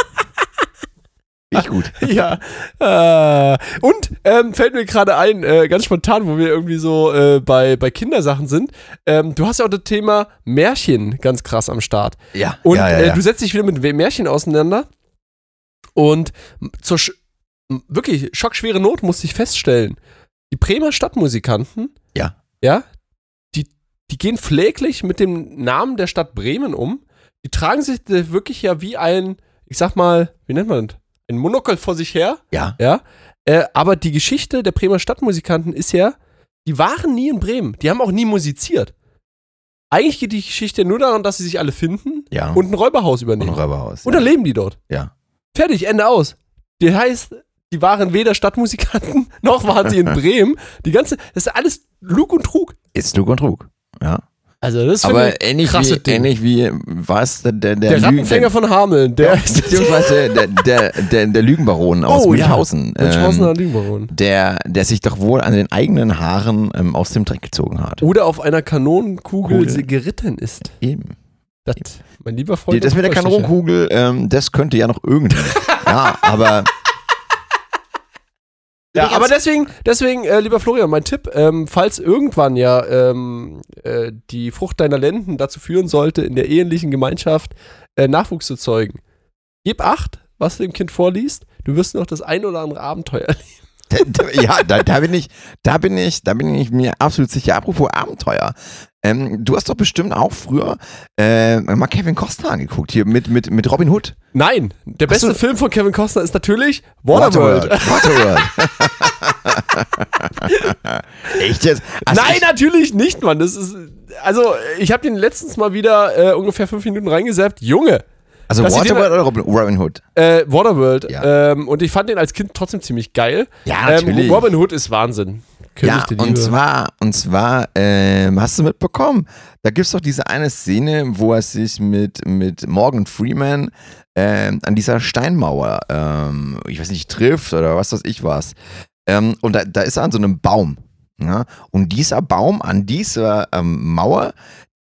Ich gut. Ja. Äh, und ähm, fällt mir gerade ein, äh, ganz spontan, wo wir irgendwie so äh, bei, bei Kindersachen sind. Ähm, du hast ja auch das Thema Märchen ganz krass am Start. Ja. Und ja, ja, Äh, ja. du setzt dich wieder mit Märchen auseinander. Und zur Sch wirklich schockschwere Not musste ich feststellen. Die Bremer Stadtmusikanten, Ja. ja, die, die gehen pfleglich mit dem Namen der Stadt Bremen um. Die tragen sich wirklich ja wie ein, ich sag mal, wie nennt man das? Ein Monokel vor sich her. ja. Ja. Äh, aber die Geschichte der Bremer Stadtmusikanten ist ja, die waren nie in Bremen. Die haben auch nie musiziert. Eigentlich geht die Geschichte nur daran, dass sie sich alle finden Ja. und ein Räuberhaus Und übernehmen. ein Räuberhaus. Und ja. dann leben die dort. ja. Fertig, Ende aus. Das heißt, die waren weder Stadtmusikanten, noch waren sie in Bremen. Die ganze, das ist alles Lug und Trug. Ist Lug und Trug. Ja. Also das ist Aber ähnlich krasse wie, Ding. ähnlich wie, was, der, der, der Rattenfänger von Hameln, der ja, beziehungsweise der, der, der, der Lügenbaron aus Oh, ja. Münchhausen. Münchhausener ähm, Lügenbaron. der, der sich doch wohl an den eigenen Haaren ähm, aus dem Dreck gezogen hat. Oder auf einer Kanonenkugel Kugel. sie geritten ist. Eben. Das, mein lieber Freund. Das mit der. Kanonenkugel, ähm, das könnte ja noch irgendwie. ja, aber Ja, aber deswegen, deswegen, äh, lieber Florian, mein Tipp, ähm, falls irgendwann ja ähm, äh, die Frucht deiner Lenden dazu führen sollte, in der ehelichen Gemeinschaft äh, Nachwuchs zu zeugen, gib acht, was du dem Kind vorliest. Du wirst noch das ein oder andere Abenteuer erleben. Ja, da, da bin ich, da bin ich, da bin ich mir absolut sicher. Apropos Abenteuer. Ähm, du hast doch bestimmt auch früher äh, mal Kevin Costner angeguckt, hier mit, mit, mit Robin Hood. Nein, der beste so. Film von Kevin Costner ist natürlich Waterworld. Waterworld. Echt jetzt? Also Nein, ich, natürlich nicht, Mann. Das ist, also, ich habe den letztens mal wieder äh, ungefähr fünf Minuten reingesäppt. Junge, also den- Waterworld oder Robin, Hood? äh, Waterworld. Ja. Ähm, und ich fand den als Kind trotzdem ziemlich geil. Ja, Ähm, natürlich. Robin Hood ist Wahnsinn. König Ja, und zwar, und zwar, ähm, hast du mitbekommen, da gibt es doch diese eine Szene, wo er sich mit, mit Morgan Freeman ähm, an dieser Steinmauer, ähm, ich weiß nicht, trifft oder was weiß ich was. Ähm, und da, da ist er an so einem Baum. Ja? Und dieser Baum an dieser ähm, Mauer,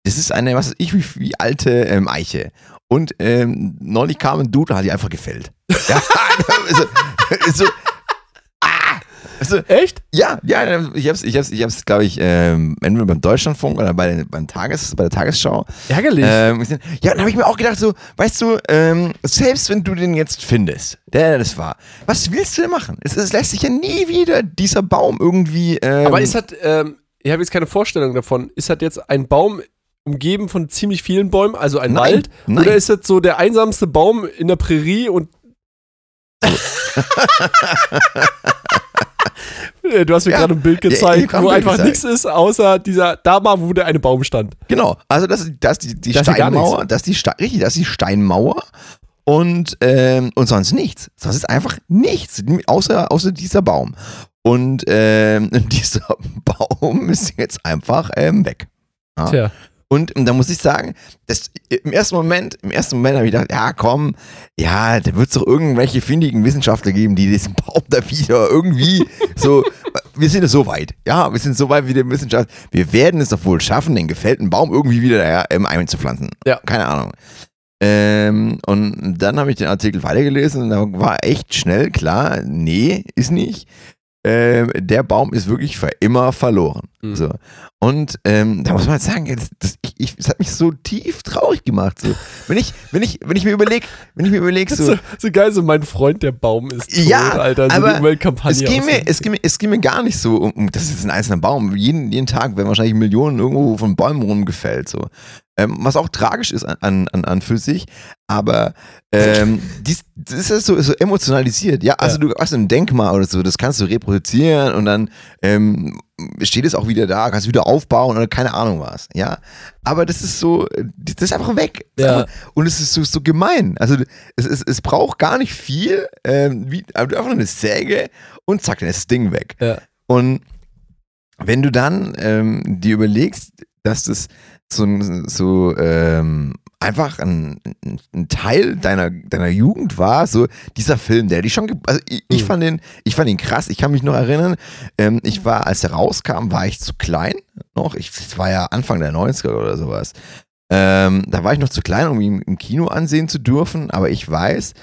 das ist eine, was weiß ich, wie, wie alte ähm, Eiche. Und neulich kam ein Dude, hat die einfach gefällt. Ja, also, so, ah, also, Echt? ja, ja, ich hab's, ich hab's, ich hab's, glaube ich, ähm, entweder beim Deutschlandfunk oder bei, beim Tages, bei der Tagesschau. Ärgerlich. Ähm, ja, dann habe ich mir auch gedacht, so, weißt du, ähm, selbst wenn du den jetzt findest, der das war, was willst du denn machen? Es, es lässt sich ja nie wieder dieser Baum irgendwie. Ähm, Aber ist halt, ähm, ich habe jetzt keine Vorstellung davon, ist halt jetzt ein Baum umgeben von ziemlich vielen Bäumen, also ein Nein, Wald? nein. Oder ist das so der einsamste Baum in der Prärie und. Äh, du hast mir Ja. gerade ein Bild gezeigt, wo Bild einfach gezeigt. nichts ist, außer dieser, da mal, wo der eine Baum stand. Genau, also das ist, das die, die Das Steinmauer, das die, richtig, das ist die Steinmauer und, ähm, und sonst nichts. Sonst ist einfach nichts, außer, außer dieser Baum. Und ähm, dieser Baum ist jetzt einfach ähm, weg. Ja. Tja. Und, und da muss ich sagen, das, im ersten Moment, im ersten Moment habe ich gedacht, ja komm, ja, da wird es doch irgendwelche findigen Wissenschaftler geben, die diesen Baum da wieder irgendwie so, wir sind es so weit, ja, wir sind so weit wie der Wissenschaft, wir werden es doch wohl schaffen, den gefällten Baum irgendwie wieder ja, ähm, einzupflanzen. Ja. Keine Ahnung. Ähm, und dann habe ich den Artikel weitergelesen und da war echt schnell klar, nee, ist nicht. Ähm, der Baum ist wirklich für immer verloren. Mhm. So. Und ähm, da muss man halt sagen, das, das, ich, ich, das hat mich so tief traurig gemacht. So. Wenn, ich, wenn, ich, wenn ich mir überlege, wenn ich mir überlege, so, So, so geil, so mein Freund, der Baum ist tot, Ja, Alter. So aber es ging, mir, es, ging mir, es ging mir gar nicht so um, um das ist ein einzelner Baum. Jeden, jeden Tag werden wahrscheinlich Millionen irgendwo von Bäumen rumgefällt. So. Ähm, was auch tragisch ist an, an, an für sich, aber ähm, dies, das ist so, so emotionalisiert. Ja, also Ja. du hast ein Denkmal oder so, das kannst du reproduzieren und dann ähm, steht es auch wieder da, kannst wieder aufbauen oder keine Ahnung was, ja. Aber das ist so, das ist einfach weg. Ja. Und es ist so, so gemein. Also es, es, es braucht gar nicht viel, ähm, wie, einfach nur eine Säge und zack, dann ist das Ding weg. Ja. Und wenn du dann ähm, dir überlegst, dass das so, so ähm, einfach ein, ein Teil deiner, deiner Jugend war, so dieser Film, der dich schon, also ich, ich Mhm. fand den, ich fand ihn krass. Ich kann mich noch erinnern, ähm, ich war, als er rauskam, war ich zu klein noch. Ich, das war ja Anfang der 90er oder sowas. Ähm, da war ich noch zu klein, um ihn im Kino ansehen zu dürfen, aber ich weiß,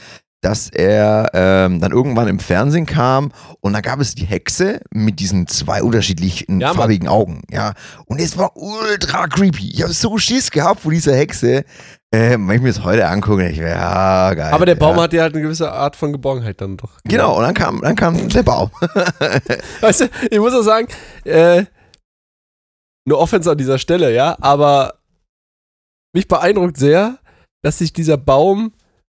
dass er ähm, dann irgendwann im Fernsehen kam und da gab es die Hexe mit diesen zwei unterschiedlichen Ja, Mann. farbigen Augen, ja. Und es war ultra creepy. Ich habe so Schiss gehabt vor dieser Hexe. Ähm, wenn ich mir das heute angucke, ich mir, ja, geil. Aber der Baum ja. hat ja halt eine gewisse Art von Geborgenheit dann doch. Genau, und dann kam, dann kam der Baum. Weißt du, ich muss auch sagen, äh, eine Offense an dieser Stelle, ja, aber mich beeindruckt sehr, dass sich dieser Baum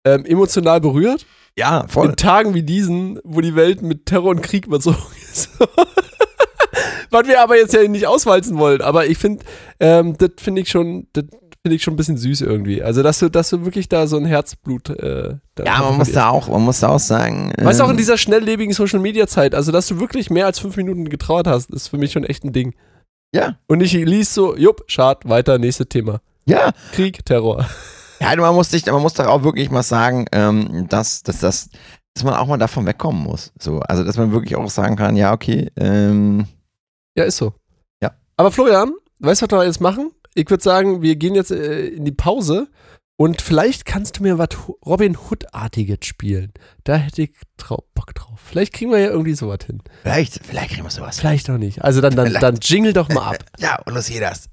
ähm, emotional berührt. Ja, voll. In Tagen wie diesen, wo die Welt mit Terror und Krieg überzogen ist. Was wir aber jetzt ja nicht auswalzen wollen. Aber ich finde, ähm, das finde ich schon, das finde ich schon ein bisschen süß irgendwie. Also, dass du, dass du wirklich da so ein Herzblut. Äh, Ja, man muss da auch, man muss da auch sagen. Weißt du, auch in ähm, dieser schnelllebigen Social Media Zeit, also dass du wirklich mehr als fünf Minuten getrauert hast, ist für mich schon echt ein Ding. Ja, Und ich lies so, jupp, schad, weiter, nächstes Thema. ja. Krieg, Terror. Ja, man muss sich, man muss doch auch wirklich mal sagen, ähm, dass, dass, dass, dass man auch mal davon wegkommen muss. So, also dass man wirklich auch sagen kann, ja, okay, ähm, Ja, ist so. Ja. Aber Florian, weißt du, was wir jetzt machen? Ich würde sagen, wir gehen jetzt äh, in die Pause und vielleicht kannst du mir was Robin Hood-artiges spielen. Da hätte ich Bock drauf. Vielleicht kriegen wir ja irgendwie sowas hin. vielleicht, vielleicht kriegen wir sowas. Vielleicht auch nicht. Also dann, dann, Vielleicht. dann jingle doch mal ab. Ja, und los hier das.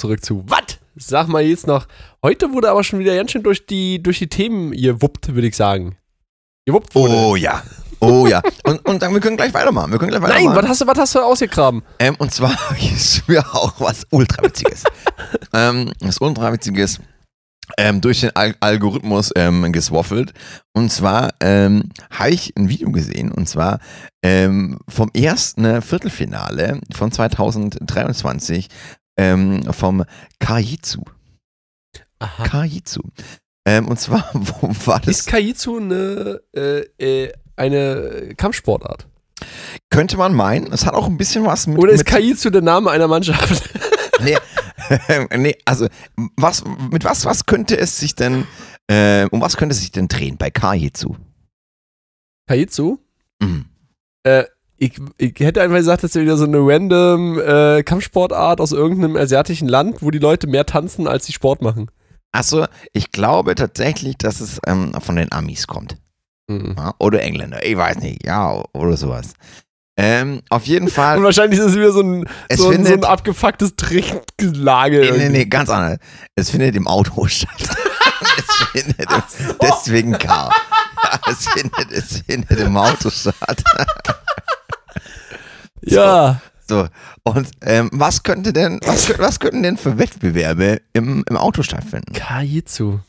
Zurück zu Was? Sag mal jetzt noch. Heute wurde aber schon wieder ganz schön durch die, durch die Themen gewuppt, würde ich sagen. Gewuppt wurde. Oh ja. Oh ja. Und, und dann, wir können gleich weitermachen. Wir können gleich Nein, weitermachen. was hast du, was hast du ausgegraben? Ähm, und zwar ist mir auch was Ultrawitziges. ähm, was Ultrawitziges ähm, durch den Al Algorithmus ähm, geswaffelt. Und zwar ähm, habe ich ein Video gesehen, und zwar ähm, vom ersten Viertelfinale von 2023 ähm, vom Kaijitsu. Aha. Kaijitsu. Ähm, und zwar, wo war das? Ist Kaijitsu eine, äh, äh, eine Kampfsportart? Könnte man meinen. Es hat auch ein bisschen was mit. Oder ist mit Kaijitsu der Name einer Mannschaft? Nee, nee, also was, mit was, was könnte es sich denn, äh, um was könnte es sich denn drehen bei Kaijitsu? Kaijitsu? Mhm. Äh, ich, ich hätte einfach gesagt, das ist wieder so eine random äh, Kampfsportart aus irgendeinem asiatischen Land, wo die Leute mehr tanzen, als sie Sport machen. Achso, ich glaube tatsächlich, dass es ähm, von den Amis kommt. Mhm. Ja? Oder Engländer, ich weiß nicht, ja, oder sowas. Ähm, auf jeden Fall, Und wahrscheinlich ist es wieder so ein, so, ein, so ein abgefucktes Trinkgelage. nee, nee, nee, ganz anders. Es findet im Auto statt. es findet im, deswegen K. Ja, es findet, es findet im Auto statt. Ja. So, und ähm, was könnte denn, was, was könnten denn für Wettbewerbe im, im Auto stattfinden? Kaijitsu.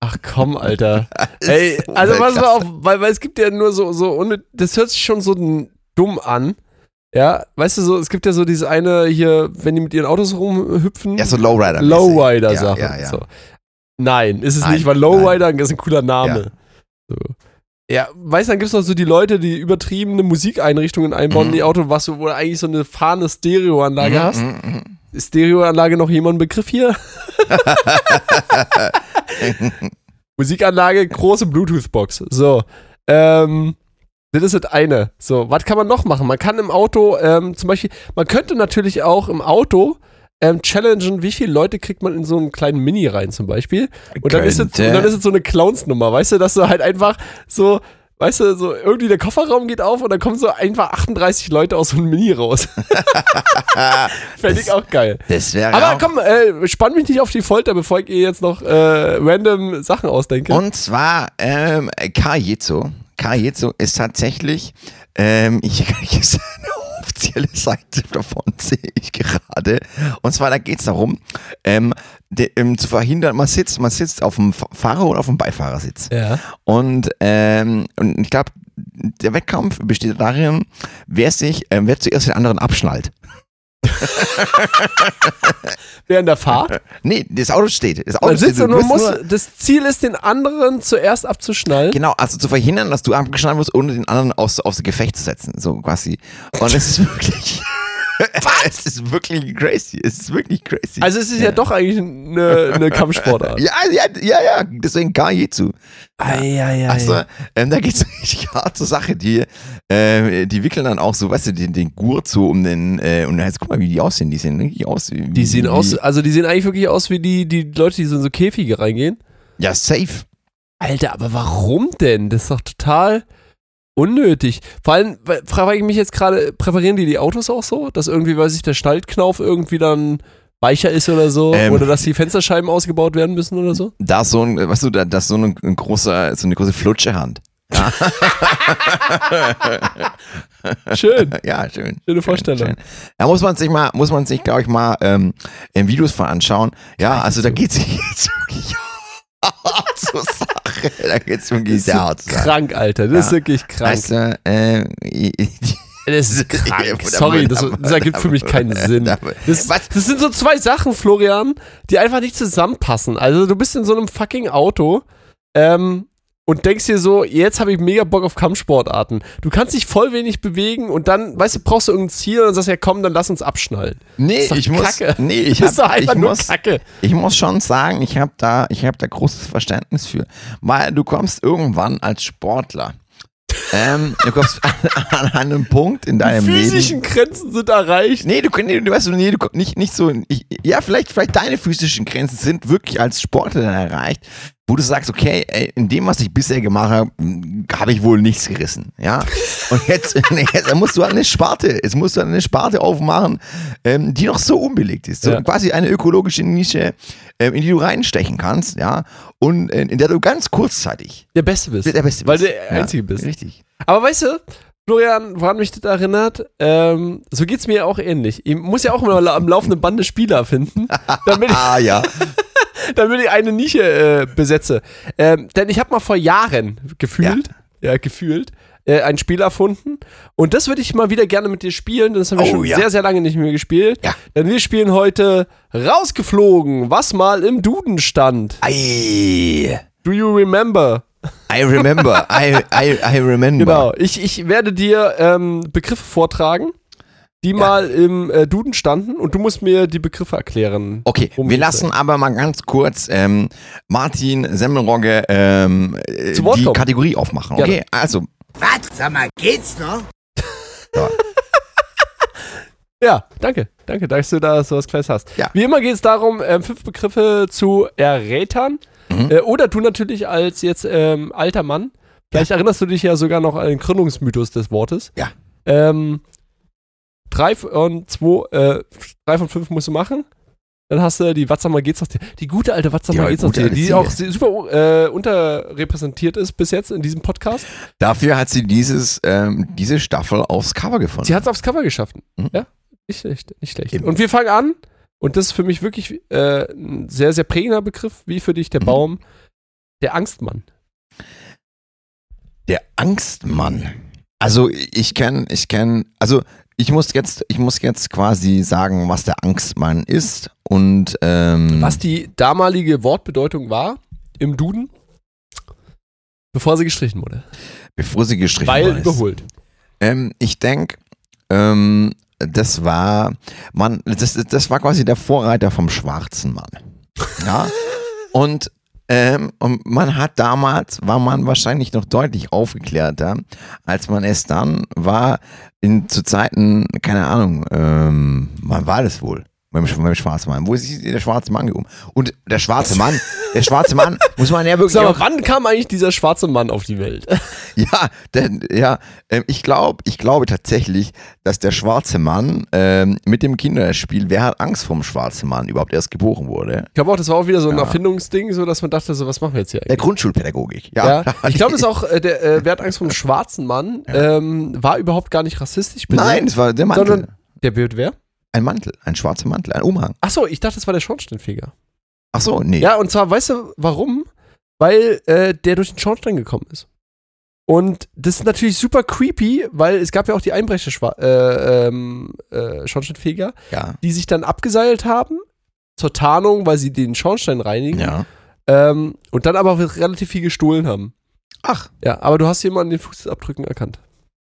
Ach komm, Alter. Ey, so also pass mal Weltklasse. auf, weil, weil es gibt ja nur so, so, ohne, das hört sich schon so dumm an. Ja, weißt du so, es gibt ja so diese eine hier, wenn die mit ihren Autos rumhüpfen. Ja, so Lowrider. Lowrider-Sachen. Ja, ja, ja. So. Nein, ist es Nein, nicht, weil Lowrider ist ein cooler Name. So. Ja, weißt du, dann gibt es noch so die Leute, die übertriebene Musikeinrichtungen einbauen Mhm. in die Auto, was du, wo du eigentlich so eine fahrende Stereoanlage Mhm, hast. mhm, mhm. Ist Stereoanlage noch jemand ein Begriff hier? Musikanlage, große Bluetooth-Box. So. Ähm, das ist das eine. So, was kann man noch machen? Man kann im Auto, ähm, zum Beispiel, man könnte natürlich auch im Auto ähm, challengen, wie viele Leute kriegt man in so einen kleinen Mini rein zum Beispiel. Und dann ist, es, dann ist es so eine Clowns-Nummer, weißt du, dass du halt einfach so, weißt du, so irgendwie der Kofferraum geht auf und dann kommen so einfach 38 Leute aus so einem Mini raus. Fände ich auch geil. Das wäre Aber komm, äh, spann mich nicht auf die Folter, bevor ich ihr jetzt noch äh, random Sachen ausdenke. Und zwar ähm, Kajezo. Kajezo ist tatsächlich, ähm, ich eine offizielle Seite davon, sehe ich gerade. Und zwar, da geht es darum, ähm, de, ähm, zu verhindern, man sitzt, man sitzt auf dem Fa- Fahrer- oder auf dem Beifahrersitz. ja. Und, ähm, und ich glaube, der Wettkampf besteht darin, wer sich, ähm, wer zuerst den anderen abschnallt. Während der Fahrt. Nee, das Auto steht. Das Auto Man sitzt steht. und Du man muss, nur- das Ziel ist, den anderen zuerst abzuschnallen. Genau, also zu verhindern, dass du abgeschnallt wirst, ohne den anderen aufs, aufs Gefecht zu setzen, so quasi. Und es ist wirklich, es ist wirklich crazy, es ist wirklich crazy. Also es ist ja, doch eigentlich eine, eine Kampfsportart. ja, ja, ja, ja, deswegen Kajetsu. Eieiei. Also, ähm, da geht's richtig hart zur Sache. Die, äh, die wickeln dann auch so, weißt du, den, den Gurt so um den, äh, und jetzt guck mal, wie die aussehen. Die sehen wirklich aus wie. die sehen wie, aus, also die sehen eigentlich wirklich aus wie die, die Leute, die so in so Käfige reingehen. Ja, safe. Alter, aber warum denn? Das ist doch total unnötig. Vor allem, frage ich mich jetzt gerade, präparieren die die Autos auch so? Dass irgendwie, weiß ich, der Schaltknauf irgendwie dann weicher ist oder so? Ähm. oder dass die Fensterscheiben ausgebaut werden müssen oder so? Da ist so ein, weißt du, da, da ist so ein, ein großer, so eine große Flutschehand. Schön. Ja, schön. Schöne Vorstellung. Schön. Da muss man sich mal, muss man sich, glaube ich, mal ähm, in Videos von anschauen. Ja, also da geht es wirklich hart zur Sache. Da geht es wirklich Das ist Sache. krank, Alter. Das ist Ja. wirklich krank. Weißt du, äh, Das ist krank. Sorry, das, da- das ergibt für mich keinen Sinn. da- Das, das sind so zwei Sachen, Florian, die einfach nicht zusammenpassen. Also du bist in so einem fucking Auto ähm, und denkst dir so, jetzt habe ich mega Bock auf Kampfsportarten. Du kannst dich voll wenig bewegen und dann, weißt du, brauchst du irgendein Ziel und sagst ja komm, dann lass uns abschnallen. nee, ich muss, Kacke. nee, ich, ist doch hab, ich, muss, Kacke. ich muss schon sagen, ich habe da, ich habe da großes Verständnis für. Weil du kommst irgendwann als Sportler. ähm, du kommst an, an einem Punkt in Die deinem Leben. physischen Grenzen sind erreicht. Nee, du, nee, du weißt, nee, du nicht, nicht so. Ich, ja, vielleicht, vielleicht deine physischen Grenzen sind wirklich als Sportler erreicht, wo du sagst, okay, ey, in dem, was ich bisher gemacht habe, habe ich wohl nichts gerissen. Ja. Und jetzt, jetzt musst du eine Sparte, jetzt musst du eine Sparte aufmachen, ähm, die noch so unbelegt ist. So Ja. quasi eine ökologische Nische, ähm, in die du reinstechen kannst, ja. Und äh, in der du ganz kurzzeitig Der Beste bist. der Beste Weil bist. du der Einzige bist. Richtig. Aber weißt du, Florian, woran mich das erinnert, ähm, so geht's mir auch ähnlich. Ich muss ja auch immer am laufenden Bande Spieler finden, damit Ah, ja. Damit ich eine Nische äh, besetze. Ähm, denn ich habe mal vor Jahren gefühlt, ja, gefühlt, äh, ein Spiel erfunden. Und das würde ich mal wieder gerne mit dir spielen, denn das haben wir Oh, schon ja. sehr, sehr lange nicht mehr gespielt. Ja. Denn wir spielen heute rausgeflogen, was mal im Duden stand. Ei. Do you remember? I remember. I, I, I remember. Genau, ich, ich werde dir ähm, Begriffe vortragen, die mal im äh, Duden standen und du musst mir die Begriffe erklären. Okay, wir lassen aber mal ganz kurz ähm, Martin Semmelrogge ähm, äh, die kommen. Kategorie aufmachen. Gerne. Okay, also Was? Sag mal, geht's noch? Ja, danke. Danke, dass du da so was Kleines hast. Ja. Wie immer geht es darum, ähm, fünf Begriffe zu errätern. Mhm. Äh, oder du natürlich als jetzt ähm, alter Mann. Vielleicht erinnerst du dich ja sogar noch an den Gründungsmythos des Wortes. Ja. Ähm, drei von zwei, äh, drei von fünf musst du machen. Dann hast du die Watzammer geht's noch. Die, gute alte Watzammer Ja, geht's noch, gute die, auch super äh, unterrepräsentiert ist bis jetzt in diesem Podcast. dafür hat sie dieses, ähm, diese Staffel aufs Cover gefunden. Sie hat es aufs Cover geschafft. Mhm. Ja, nicht schlecht, nicht schlecht. Eben. Und wir fangen an. Und das ist für mich wirklich äh, ein sehr, sehr prägender Begriff, wie für dich der Mhm. Baum. Der Angstmann. Der Angstmann. Also ich kenne, ich kenne, also ich muss jetzt, ich muss jetzt quasi sagen, was der Angstmann ist und ähm, Was die damalige Wortbedeutung war im Duden, bevor sie gestrichen wurde. bevor sie gestrichen Weil worden ist. überholt. Ähm, ich denke, ähm, das war, man, das, das war quasi der Vorreiter vom schwarzen Mann. Ja. und, ähm, und man hat damals, war man wahrscheinlich noch deutlich aufgeklärter, als man es dann war, in, zu Zeiten, keine Ahnung, ähm, wann war das wohl? Beim, beim schwarzen Mann. Wo ist der schwarze Mann gekommen? Und der schwarze Mann, der schwarze Mann, muss man ja wirklich Sag mal, auch wann kam eigentlich dieser schwarze Mann auf die Welt? ja, denn, ja, ähm, ich glaube, ich glaube tatsächlich, dass der schwarze Mann ähm, mit dem Kinderspiel Wer hat Angst vom schwarzen Mann überhaupt erst geboren wurde. Ich glaube auch, das war auch wieder so ein Ja. Erfindungsding, so dass man dachte, so was machen wir jetzt hier Der eigentlich? Grundschulpädagogik. Ja, Ja, ich glaube, es ist auch äh, der äh, Wer hat Angst vom schwarzen Mann ähm, war überhaupt gar nicht rassistisch benannt, Nein, es war der Mantel. sondern der Bild wer? Ein Mantel, ein schwarzer Mantel, ein Umhang. Achso, ich dachte, das war der Schornsteinfeger. Ach so, nee. Ja, und zwar, weißt du, warum? Weil äh, der durch den Schornstein gekommen ist. Und das ist natürlich super creepy, weil es gab ja auch die Einbrecher äh, ähm, äh, Schornsteinfeger, Ja. die sich dann abgeseilt haben zur Tarnung, weil sie den Schornstein reinigen. ja. Ähm, und dann aber relativ viel gestohlen haben. Ach, Ja, aber du hast jemanden den Fußabdrücken erkannt.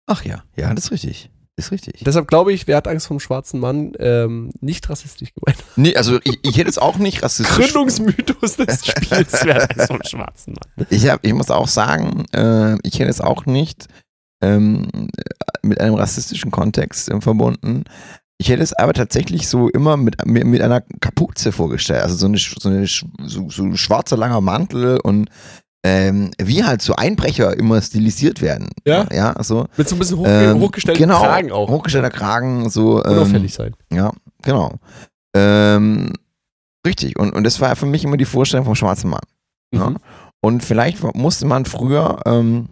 ach ja, ja, das ist richtig. Ist richtig. Deshalb glaube ich, wer hat Angst vom schwarzen Mann, ähm, nicht rassistisch gemeint. Nee, also ich, ich hätte es auch nicht rassistisch. Gründungsmythos des Spiels, wer hat Angst vom schwarzen Mann. Ich, hab, ich muss auch sagen, äh, ich hätte es auch nicht ähm, mit einem rassistischen Kontext ähm, verbunden. Ich hätte es aber tatsächlich so immer mit, mit, einer Kapuze vorgestellt. Also so, eine, so, eine, so, so ein schwarzer langer Mantel und ähm, wie halt so Einbrecher immer stilisiert werden. Ja? Ja, so. Mit so ein bisschen hochge Ähm, hochgestellten genau, Kragen auch. Hochgestellter Kragen, so. Ähm, Unauffällig sein. ja, genau. Ähm, richtig. Und, und das war für mich immer die Vorstellung vom schwarzen Mann. Ja. Mhm. Und vielleicht musste man früher, ähm,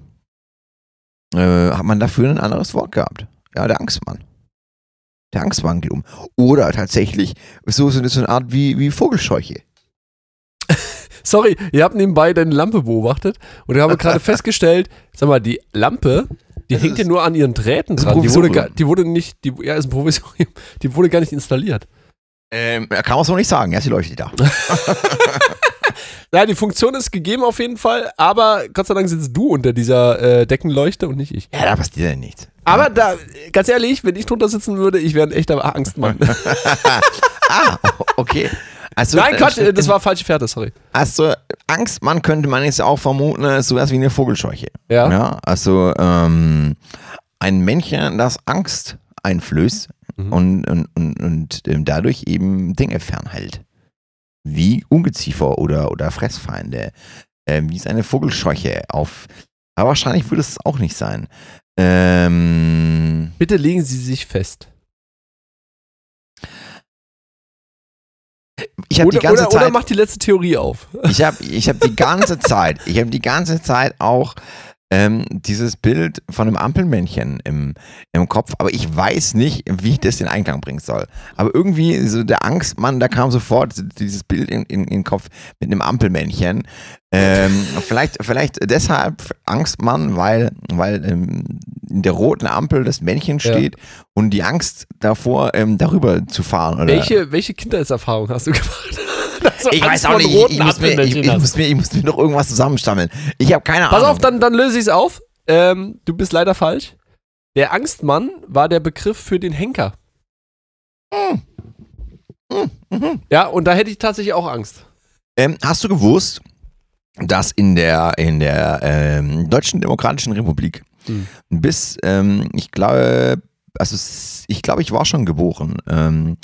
äh, hat man dafür ein anderes Wort gehabt. Ja, der Angstmann. Der Angstmann geht um. Oder tatsächlich so, so, so eine Art wie, wie Vogelscheuche. Sorry, ihr habt nebenbei deine Lampe beobachtet und wir haben gerade festgestellt, sag mal, die Lampe, die Das hängt ja nur an ihren Drähten dran. Die wurde, gar, die wurde nicht, die, ja, ist ein Provisorium, die wurde gar nicht installiert. Ähm, kann man so nicht sagen. Ja, sie leuchtet da. Ja, die Funktion ist gegeben auf jeden Fall, aber Gott sei Dank sitzt du unter dieser äh, Deckenleuchte und nicht ich. ja, da passiert ja nichts. Aber da, ganz ehrlich, wenn ich drunter sitzen würde, ich wäre ein echter Angstmann. Ah, okay. Also, Nein, Quatsch, äh, äh, das war falsche Fährte, sorry. Also, Angstmann könnte man jetzt auch vermuten, ist sowas wie eine Vogelscheuche. Ja. Ja, also ähm, ein Männchen, das Angst einflößt Mhm. und, und, und, und ähm, dadurch eben Dinge fernhält. Wie Ungeziefer oder, oder Fressfeinde. Ähm, wie es eine Vogelscheuche auf. Aber wahrscheinlich würde es auch nicht sein. Ähm, Bitte legen Sie sich fest. Ich habe die ganze oder, Zeit. oder macht die letzte Theorie auf. Ich habe ich hab die ganze Zeit, ich habe die ganze Zeit auch ähm, dieses Bild von einem Ampelmännchen im, im Kopf, aber ich weiß nicht, wie ich das in Einklang bringen soll. Aber irgendwie so der Angstmann, da kam sofort dieses Bild in, in, in den Kopf mit einem Ampelmännchen. Ähm, vielleicht, vielleicht deshalb Angstmann, weil, weil ähm, in der roten Ampel das Männchen Ja. steht und die Angst davor, ähm, darüber zu fahren. Oder? Welche, welche Kindheitserfahrung hast du gemacht? Ich weiß auch nicht, ich, ich, muss mir, ich, ich, muss mir, ich muss mir noch irgendwas zusammenstammeln. Ich habe keine Pass Ahnung. auf, dann, dann löse ich es auf. Ähm, du bist leider falsch. Der Angstmann war der Begriff für den Henker. Hm. Hm, mhm. Ja, und da hätte ich tatsächlich auch Angst. Ähm, hast du gewusst, dass in der, in der ähm, Deutschen Demokratischen Republik Hm. bis, ähm, ich glaube, also ich glaube, ich war schon geboren, ähm,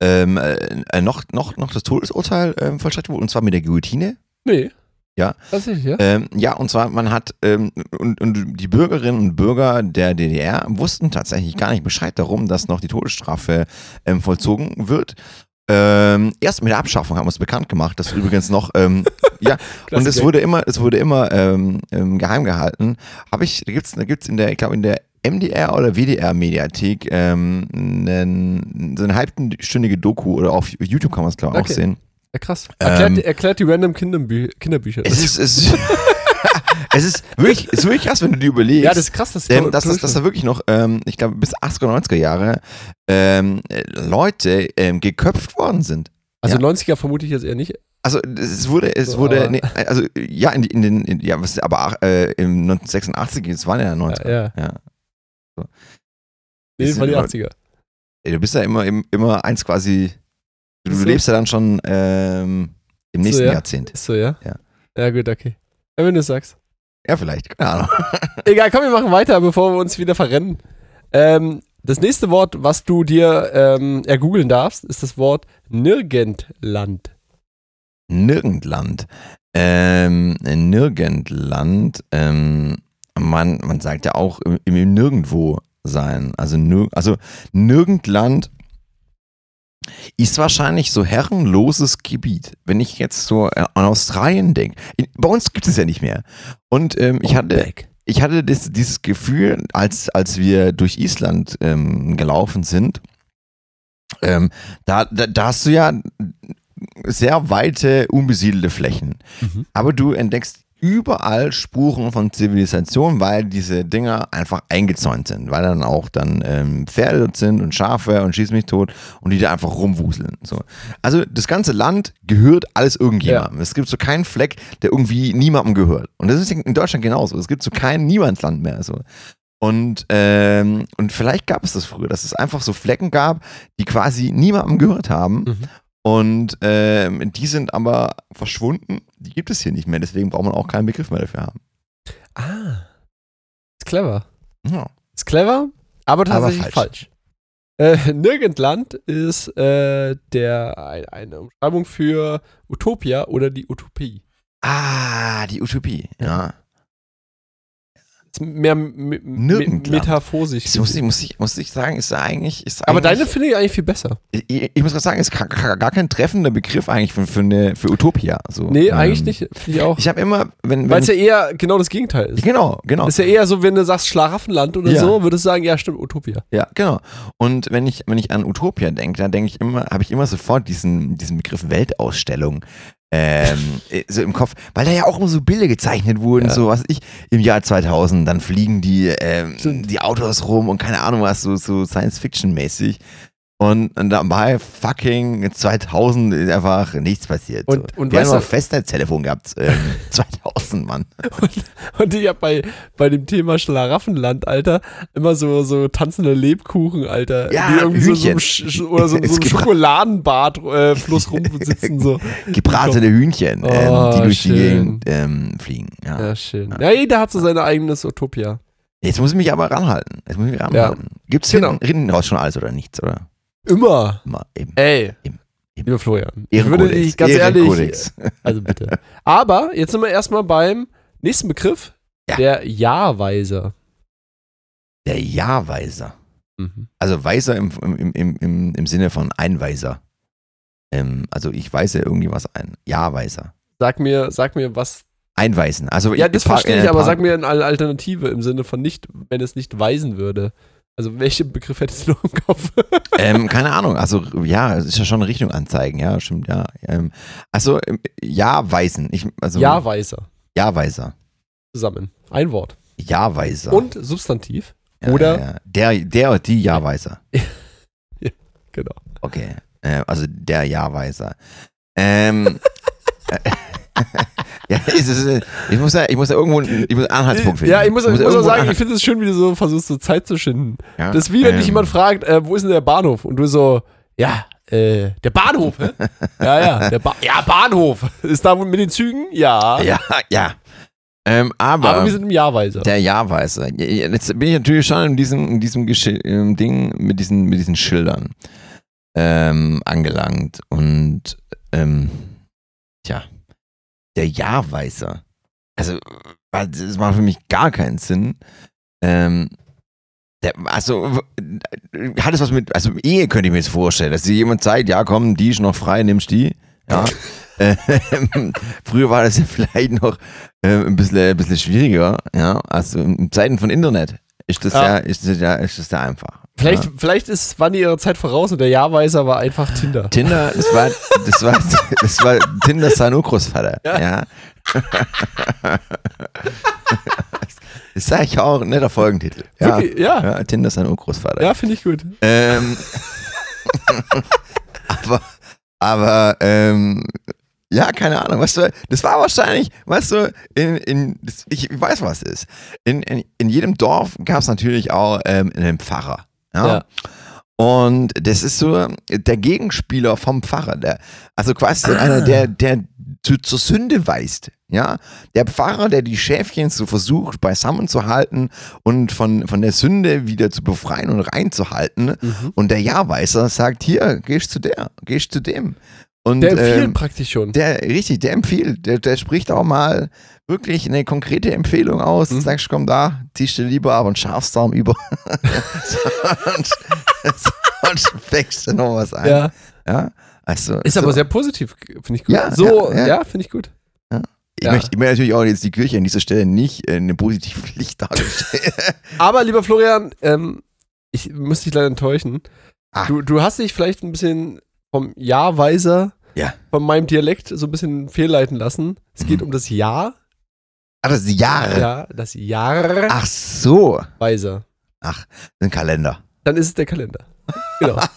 ähm, äh, noch, noch, noch das Todesurteil ähm, vollstreckt wurde, und zwar mit der Guillotine. Nee. Ja. Tatsächlich, ja. Ähm, ja, und zwar, man hat, ähm, und, und die Bürgerinnen und Bürger der DDR wussten tatsächlich gar nicht Bescheid darum, dass noch die Todesstrafe ähm, vollzogen wird. Ähm, erst mit der Abschaffung haben wir es bekannt gemacht, das übrigens noch, ähm, ja, und es wurde immer, es wurde immer ähm, ähm, geheim gehalten. Habe ich, da gibt's, da gibt's in der, ich glaube in der MDR oder WDR Mediathek ähm, einen, so eine halbstündige Doku oder auf YouTube kann man es glaube ich Okay. auch sehen. Ja, krass. Erklärt, Ähm, erklärt die random Kinderbü Kinderbücher. Es ist, es ist es ist wirklich, es ist wirklich krass, wenn du dir überlegst. Ja, das ist krass, das ähm, dass, dass, dass da wirklich noch, ähm, ich glaube, bis 80er, 90er Jahre ähm, äh, Leute ähm, geköpft worden sind. Also Ja. 90er vermute ich jetzt eher nicht. Also es wurde, es So, wurde, nee, also ja, in, in den, in, ja, was, aber äh, im 1986, es waren ja 90er. Ja, ja. ja. Nee, Ist war die in- 80er. Ey, du bist ja immer, im- immer eins quasi, du, So. lebst ja dann schon ähm, im nächsten ja. Jahrzehnt. Ist so, ja? Ja. Ja, gut, okay. Ja, wenn du es sagst. Ja, vielleicht, keine Ahnung. Egal, komm, wir machen weiter, bevor wir uns wieder verrennen. Ähm, das nächste Wort, was du dir ähm, ergoogeln darfst, ist das Wort Nirgendland. Nirgendland. Ähm, Nirgendland, ähm, man, man sagt ja auch im, im Nirgendwo sein. Also, nir, also Nirgendland ist wahrscheinlich so herrenloses Gebiet. Wenn ich jetzt so an Australien denke. Bei uns gibt es ja nicht mehr. Und ähm, ich hatte, ich hatte das, dieses Gefühl, als, als wir durch Island ähm, gelaufen sind, ähm, da, da, da hast du ja sehr weite, unbesiedelte Flächen. Mhm. Aber du entdeckst überall Spuren von Zivilisation, weil diese Dinger einfach eingezäunt sind, weil dann auch dann ähm, Pferde dort sind und Schafe und schieß mich tot und die da einfach rumwuseln. So. Also das ganze Land gehört alles irgendjemandem. Es gibt so keinen Fleck, der irgendwie niemandem gehört. Und das ist in Deutschland genauso. Es gibt so kein Niemandsland mehr. So. Und, ähm, und vielleicht gab es das früher, dass es einfach so Flecken gab, die quasi niemandem gehört haben. Mhm. Und ähm, die sind aber verschwunden. Die gibt es hier nicht mehr. Deswegen braucht man auch keinen Begriff mehr dafür haben. Ah. Ist clever. Ja. Ist clever, aber tatsächlich falsch. falsch. Äh, Nirgendland ist äh, der, ein, eine Umschreibung für Utopia oder die Utopie. Ah, die Utopie. Ja. Mehr me-. Das muss ich, muss ich, muss ich sagen, ist eigentlich. Ist aber eigentlich, deine finde ich eigentlich viel besser. Ich, ich muss gerade sagen, ist gar, kein treffender Begriff eigentlich für, für, eine, für Utopia. So. Nee, Ähm, eigentlich nicht. Finde ich auch. Ich habe immer, wenn. Weil es ja eher genau das Gegenteil ist. genau, genau. Ist ja eher so, wenn du sagst Schlaraffenland oder Ja. so, würdest du sagen, ja, stimmt, Utopia. Ja, genau. Und wenn ich, wenn ich an Utopia denke, dann denke ich immer, habe ich immer sofort diesen, diesen Begriff Weltausstellung ähm, äh, so im Kopf, weil da ja auch immer so Bilder gezeichnet wurden, Ja. so was ich, im Jahr 2000, dann fliegen die, ähm, die Autos rum und keine Ahnung was, so, so Science-Fiction-mäßig. Und, und dabei fucking 2000 ist einfach nichts passiert. Und- so. und Wir haben noch Festnetztelefon gehabt, ähm, 2000, Mann. Und ich hab bei, bei dem Thema Schlaraffenland, Alter, immer so, so tanzende Lebkuchen, Alter. Ja, die irgendwie so, so Hühnchen. Sch- oder so, so Es im gibt- Schokoladenbad äh, rumsitzen. So. Gebratene Hühnchen, Oh, ähm, die durch schön. die Gegend ähm, fliegen. Ja. Ja, schön. Ja, jeder hat so sein eigenes Utopia. Jetzt muss ich mich aber ranhalten. Jetzt muss ich mich ranhalten. Gibt's Genau. hinten raus schon alles oder nichts, oder? Immer. Immer eben. Ey. Eben. Eben. Lieber Florian. Ich würde dich ganz ehrlich. Also bitte. Aber jetzt sind wir erstmal beim nächsten Begriff. Ja. Der Ja-Weiser. Der Ja-Weiser. Mhm. Also Weiser im, im, im, im, im Sinne von Einweiser. Ähm, also ich weise irgendwie was ein. Ja-Weiser. Sag mir, sag mir, was. Einweisen. Also Ja, ich das verstehe ich, aber sag mir eine Alternative im Sinne von nicht, wenn es nicht weisen würde. Also, welchen Begriff hättest du noch im Kopf? Ähm, keine Ahnung. Also ja, es ist ja schon eine Richtung anzeigen. Ja, stimmt. Ja. Ähm, also ähm, Ja-Weisen. Ich, also, Ja-Weiser. Ja-Weiser. Zusammen. Ein Wort. Ja-Weiser. Und Substantiv. Ja, oder- Ja, ja. Der, der oder die Ja-Weiser. Genau. Okay. Äh, also der Ja-Weiser. Ähm. ja, äh, ich muss ja, ich muss ja irgendwo einen, ich muss einen Anhaltspunkt finden. Ja, ich muss, ich muss auch irgendwo sagen, ich finde es schön, wie du so versuchst, so Zeit zu schinden. Ja, Das ist wie, wenn dich ähm, jemand fragt, äh, wo ist denn der Bahnhof? Und du so, ja, äh, der Bahnhof, hä? ja, ja, der ba ja, Bahnhof. Ist da mit den Zügen? Ja. Ja, ja. Ähm, aber, Aber wir sind im Jahrweiser. der Ja-Weiser. Ja, ja, Jetzt bin ich natürlich schon in diesem, in diesem Geschi ähm, Ding mit diesen, mit diesen Schildern ähm, angelangt. Und ähm, tja, der Ja-Weiser. Also, äh, das macht für mich gar keinen Sinn. Ähm, der, also, w- hat es was mit, also Ehe könnte ich mir jetzt vorstellen, dass dir jemand sagt, ja komm, die ist noch frei, nimmst die. Ja. Ähm, Früher war das ja vielleicht noch ähm, ein, bisschen, ein bisschen schwieriger, ja. Also in Zeiten von Internet ist das Ja. ja, ist das ja, ist das ja einfach. Vielleicht, Ja. vielleicht ist, waren die ihre Zeit voraus und der Jahrweiser war einfach Tinder. Tinder, das war, das war, das war Tinder sein Urgroßvater, Ja. ja. Das sage ich auch, netter Folgentitel. Ja, Wirklich? Ja. ja Tinder ist sein Urgroßvater. Ja, finde ich gut. Ähm, aber, aber, ähm, ja, keine Ahnung, weißt du, das war wahrscheinlich, weißt du, in, in ich weiß, was es ist. In, in, in jedem Dorf gab es natürlich auch ähm, einen Pfarrer. Ja? Ja. Und das ist so der Gegenspieler vom Pfarrer, der, also quasi Ah. einer, der, der zu, zur Sünde weist. Ja, der Pfarrer, der die Schäfchen so versucht beisammen zu halten und von, von der Sünde wieder zu befreien und reinzuhalten. Mhm. Und der Ja-Weißer sagt, hier, gehst zu der, gehst zu dem. Und, Der empfiehlt ähm, praktisch schon. der, richtig, der empfiehlt, der, der spricht auch mal wirklich eine konkrete Empfehlung aus. Mhm. Sagst, komm da, ziehst du lieber aber einen Schafsdarm über. sonst, sonst fängst du noch was ein. ja. Ja, also, Ist so. aber sehr positiv, finde ich gut. Ja, so, ja, ja, ja. finde ich gut. ich, ja. möchte, ich möchte natürlich auch jetzt die Kirche an dieser Stelle nicht äh, in eine positive Licht darstellen. Aber lieber Florian, ähm, ich muss dich leider enttäuschen. Ah. Du, du hast dich vielleicht ein bisschen vom Ja-Weiser, Ja. von meinem Dialekt so ein bisschen fehlleiten lassen. Es geht Mhm. um das Ja. Ach, das ist Jahre. Ja, das Jahr Ach so. Weiser. Ein Kalender. Dann ist es der Kalender. Genau. Ah,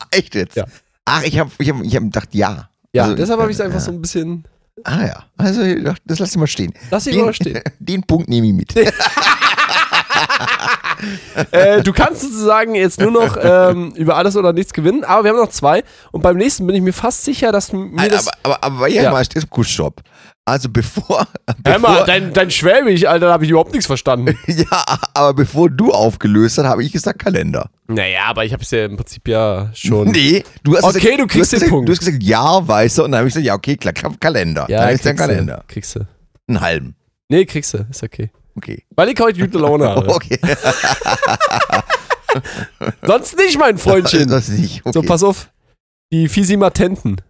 echt jetzt? Ja. Ach, ich habe ich hab, ich hab gedacht, ja. Ja, Also, deshalb habe ich es einfach ja. so ein bisschen. Ah ja, also das lass ich mal stehen. Lass ihn Den, mal stehen. den Punkt nehme ich mit. äh, du kannst sozusagen jetzt nur noch ähm, über alles oder nichts gewinnen, aber wir haben noch zwei. Und beim nächsten bin ich mir fast sicher, dass du mir aber, das. aber, aber, aber ja, Ja. mal, ist gut, Stopp. Also bevor, Hör mal, dein, dein Schwäbisch, Alter, da habe ich überhaupt nichts verstanden. ja, aber bevor du aufgelöst hast, habe ich gesagt Kalender. naja, aber ich habe es ja im Prinzip ja schon. Nee, du hast Okay, gesagt, du kriegst hast den gesagt, Punkt. Du hast gesagt, ja, weißt du, und dann habe ich gesagt, ja, okay, klar, Kalender. Ja, dann ist du, Kalender. Kriegst du. Einen halben. Nee, kriegst du. Ist okay. Okay. Weil ich heute gute Laune habe. Okay. Sonst nicht, mein Freundchen. das nicht. Okay. So, pass auf. Die Fisimatenten.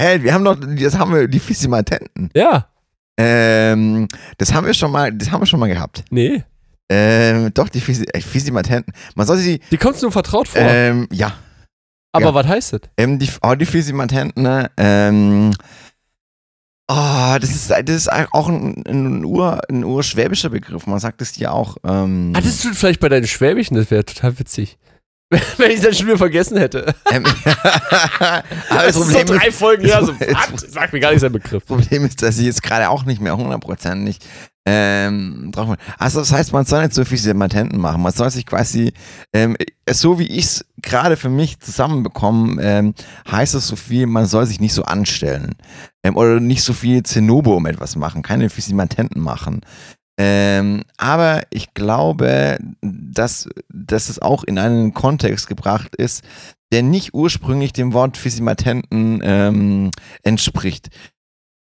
Hä, wir haben noch, das haben wir, die Fisimatenten. Ja. Ähm, das haben wir schon mal, das haben wir schon mal gehabt. Nee. Ähm, doch, die äh, Fisimatenten. Man soll sie, Die kommst du nur vertraut vor. ähm, ja, aber ja. was heißt das? ähm, die, oh, die Fisimatenten, ne, ähm, oh, das ist, das ist auch ein, ein, Ur, ein urschwäbischer Begriff. Man sagt es ja auch, ähm, Hattest du vielleicht bei deinen Schwäbischen? Das wäre total witzig. Wenn ich das schon wieder vergessen hätte. ähm, aber das ist so drei Folgen her. So, das- was? Sag mir gar nicht sein Begriff. Problem ist, dass ich jetzt gerade auch nicht mehr hundertprozentig ähm, drauf bin. Also das heißt, man soll nicht so viele Matenten machen. Man soll sich quasi, ähm, so wie ich es gerade für mich zusammenbekomme, ähm, heißt es so viel, man soll sich nicht so anstellen. Ähm, oder nicht so viel Zinnobe um etwas machen, keine Fisimatenten machen. Ähm, aber ich glaube, dass, dass es auch in einen Kontext gebracht ist, der nicht ursprünglich dem Wort Fisimatenten ähm, entspricht.